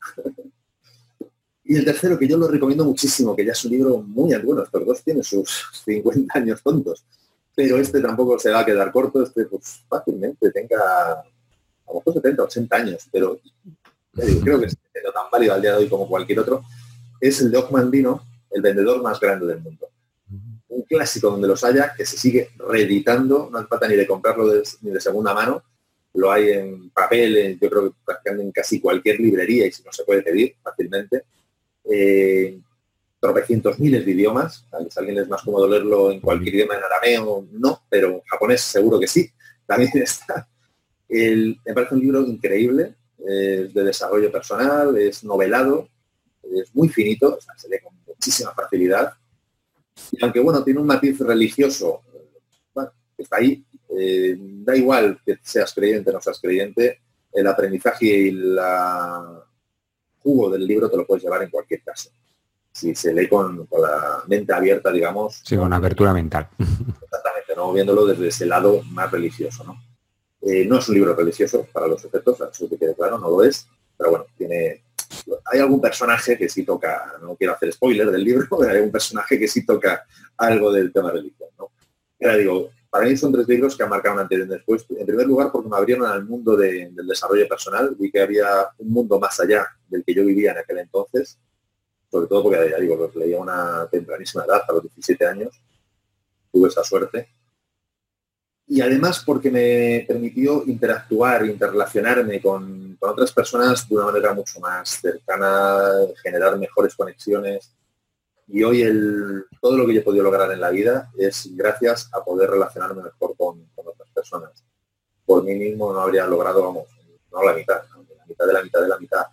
Y el tercero, que yo lo recomiendo muchísimo, que ya es un libro muy bueno, estos dos tienen sus 50 años tontos, pero este tampoco se va a quedar corto, este pues fácilmente tenga a lo mejor 70, 80 años, pero creo que es tan válido al día de hoy como cualquier otro, es el de Dino, el vendedor más grande del mundo. Un clásico donde los haya, que se sigue reeditando, no hace falta ni de comprarlo ni de segunda mano, lo hay en papel, yo creo que en casi cualquier librería y si no se puede pedir fácilmente. Eh, tropecientos miles de idiomas, si a alguien es más cómodo leerlo en cualquier idioma, en arameo, no, pero en japonés seguro que sí, también está. me parece un libro increíble, de desarrollo personal, es novelado, es muy finito, se lee con muchísima facilidad. Y aunque bueno, tiene un matiz religioso, bueno, está ahí, eh, da igual que seas creyente o no seas creyente, el aprendizaje y la jugo del libro te lo puedes llevar en cualquier caso. Si se lee con, la mente abierta, digamos. Sí, con apertura mental. Exactamente, ¿no? Viéndolo desde ese lado más religioso, ¿no? Eh, no es un libro religioso para los efectos, eso que quede claro, no lo es, pero bueno, tiene... Hay algún personaje que sí toca, no quiero hacer spoiler del libro, pero hay un personaje que sí toca algo del tema religión, ¿no? Ya digo, para mí son tres libros que han marcado un antes y un después. En primer lugar, porque me abrieron al mundo del desarrollo personal, vi que había un mundo más allá del que yo vivía en aquel entonces, sobre todo porque, ya digo, los leía a una tempranísima edad, a los 17 años, tuve esa suerte. Y además porque me permitió interactuar, interrelacionarme con otras personas de una manera mucho más cercana, generar mejores conexiones. Y hoy el, todo lo que yo he podido lograr en la vida es gracias a poder relacionarme mejor con, con otras personas. Por mí mismo no habría logrado, vamos, no la mitad, la mitad de la mitad de la mitad.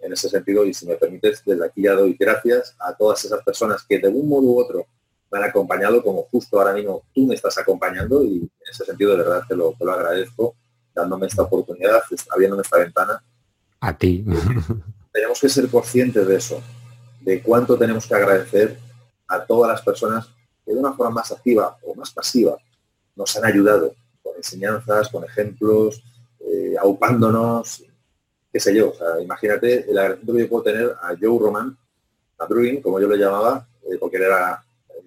en ese sentido, y si me permites, desde aquí ya doy gracias a todas esas personas que de un modo u otro me han acompañado, como justo ahora mismo tú me estás acompañando, y en ese sentido de verdad te lo, te lo agradezco, dándome esta oportunidad, abriéndome esta ventana. A ti. Tenemos que ser conscientes de eso, de cuánto tenemos que agradecer a todas las personas que de una forma más activa o más pasiva nos han ayudado con enseñanzas, con ejemplos, eh, aupándonos, qué sé yo. imagínate el agradecimiento que yo puedo tener a Joe Roman, a Bruin, como yo lo llamaba, eh, porque él era,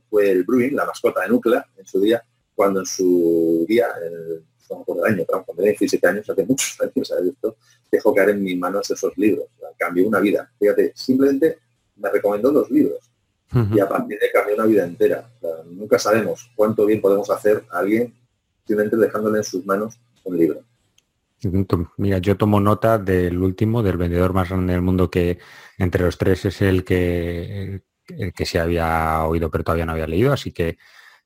fue el Bruin, la mascota de Nucla en su día, cuando en su día, el, no me año, pero cuando tenía 17 años, hace muchos años, esto, dejó caer en mis manos esos libros. cambió una vida. Fíjate, simplemente me recomendó los libros. Y a partir de cambió una vida entera. nunca sabemos cuánto bien podemos hacer a alguien simplemente dejándole en sus manos un libro. Mira, yo tomo nota del último, del vendedor más grande del mundo, que entre los tres es el que, el que se había oído pero todavía no había leído, así que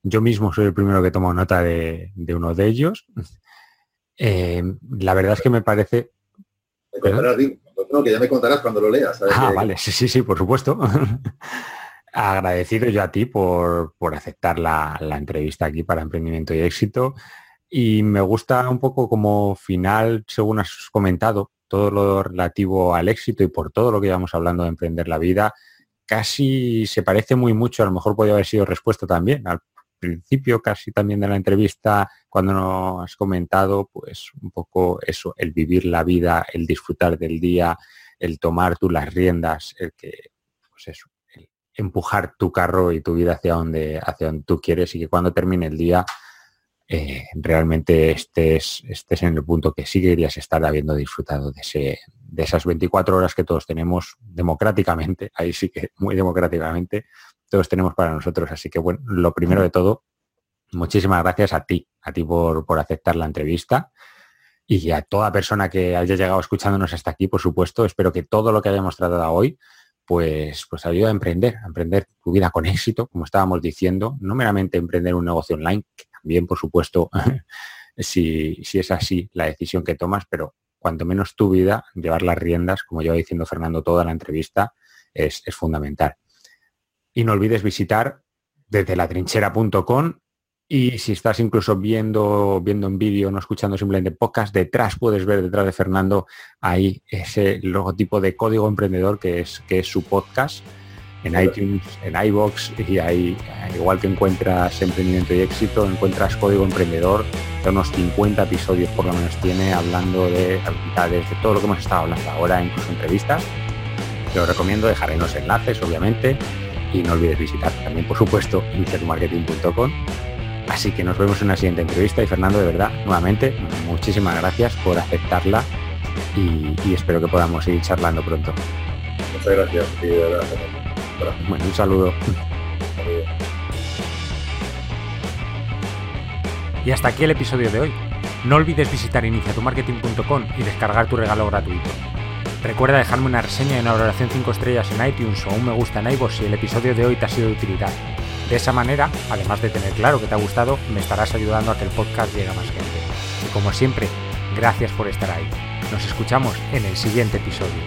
yo mismo soy el primero que tomo nota de, uno de ellos. Eh, la verdad es que me parece... no, que ya me contarás cuando lo leas. Ah, vale, sí, sí, sí, por supuesto. Agradecido yo a ti por, aceptar la, la entrevista aquí para Emprendimiento y Éxito. Y me gusta un poco como final, según has comentado, todo lo relativo al éxito y por todo lo que íbamos hablando de emprender la vida, casi se parece muy mucho, a lo mejor podría haber sido respuesta también al principio casi también de la entrevista, cuando nos has comentado, pues un poco eso, el vivir la vida, el disfrutar del día, el tomar tú las riendas, el que, pues eso, el empujar tu carro y tu vida hacia donde, hacia donde tú quieres y que cuando termine el día, eh, realmente estés, estés en el punto que sí querías estar habiendo disfrutado de, ese, de esas 24 horas que todos tenemos democráticamente, ahí sí que muy democráticamente, todos tenemos para nosotros. Así que bueno, lo primero de todo, muchísimas gracias a ti, a ti por, por aceptar la entrevista y a toda persona que haya llegado escuchándonos hasta aquí, por supuesto. Espero que todo lo que hayamos tratado hoy pues, pues ayuda a emprender, a emprender tu vida con éxito, como estábamos diciendo, no meramente emprender un negocio online, bien, por supuesto, si, es así la decisión que tomas, pero cuanto menos tu vida, llevar las riendas, como lleva diciendo Fernando toda la entrevista, es, fundamental. Y no olvides visitar desde latrinchera.com y si estás incluso viendo, viendo en vídeo, no escuchando simplemente podcast, detrás puedes ver detrás de Fernando ahí ese logotipo de código emprendedor que es, que es su podcast en iTunes, en iBox y ahí, igual que encuentras emprendimiento y éxito, encuentras código emprendedor, de unos 50 episodios por lo menos tiene hablando de habilidades, de todo lo que hemos estado hablando ahora, incluso entrevistas. Te lo recomiendo, dejaré los enlaces, obviamente, y no olvides visitar también, por supuesto, iniciatumarketing.com. Así que nos vemos en una siguiente entrevista y Fernando, de verdad, nuevamente, muchísimas gracias por aceptarla y, espero que podamos seguir charlando pronto. Muchas gracias. Bueno, un saludo. Y hasta aquí el episodio de hoy. No olvides visitar iniciatumarketing.com y descargar tu regalo gratuito. Recuerda dejarme una reseña y una valoración 5 estrellas en iTunes o un me gusta en iVoox si el episodio de hoy te ha sido de utilidad. De esa manera, además de tener claro que te ha gustado, me estarás ayudando a que el podcast llegue a más gente. Y como siempre, gracias por estar ahí. Nos escuchamos en el siguiente episodio.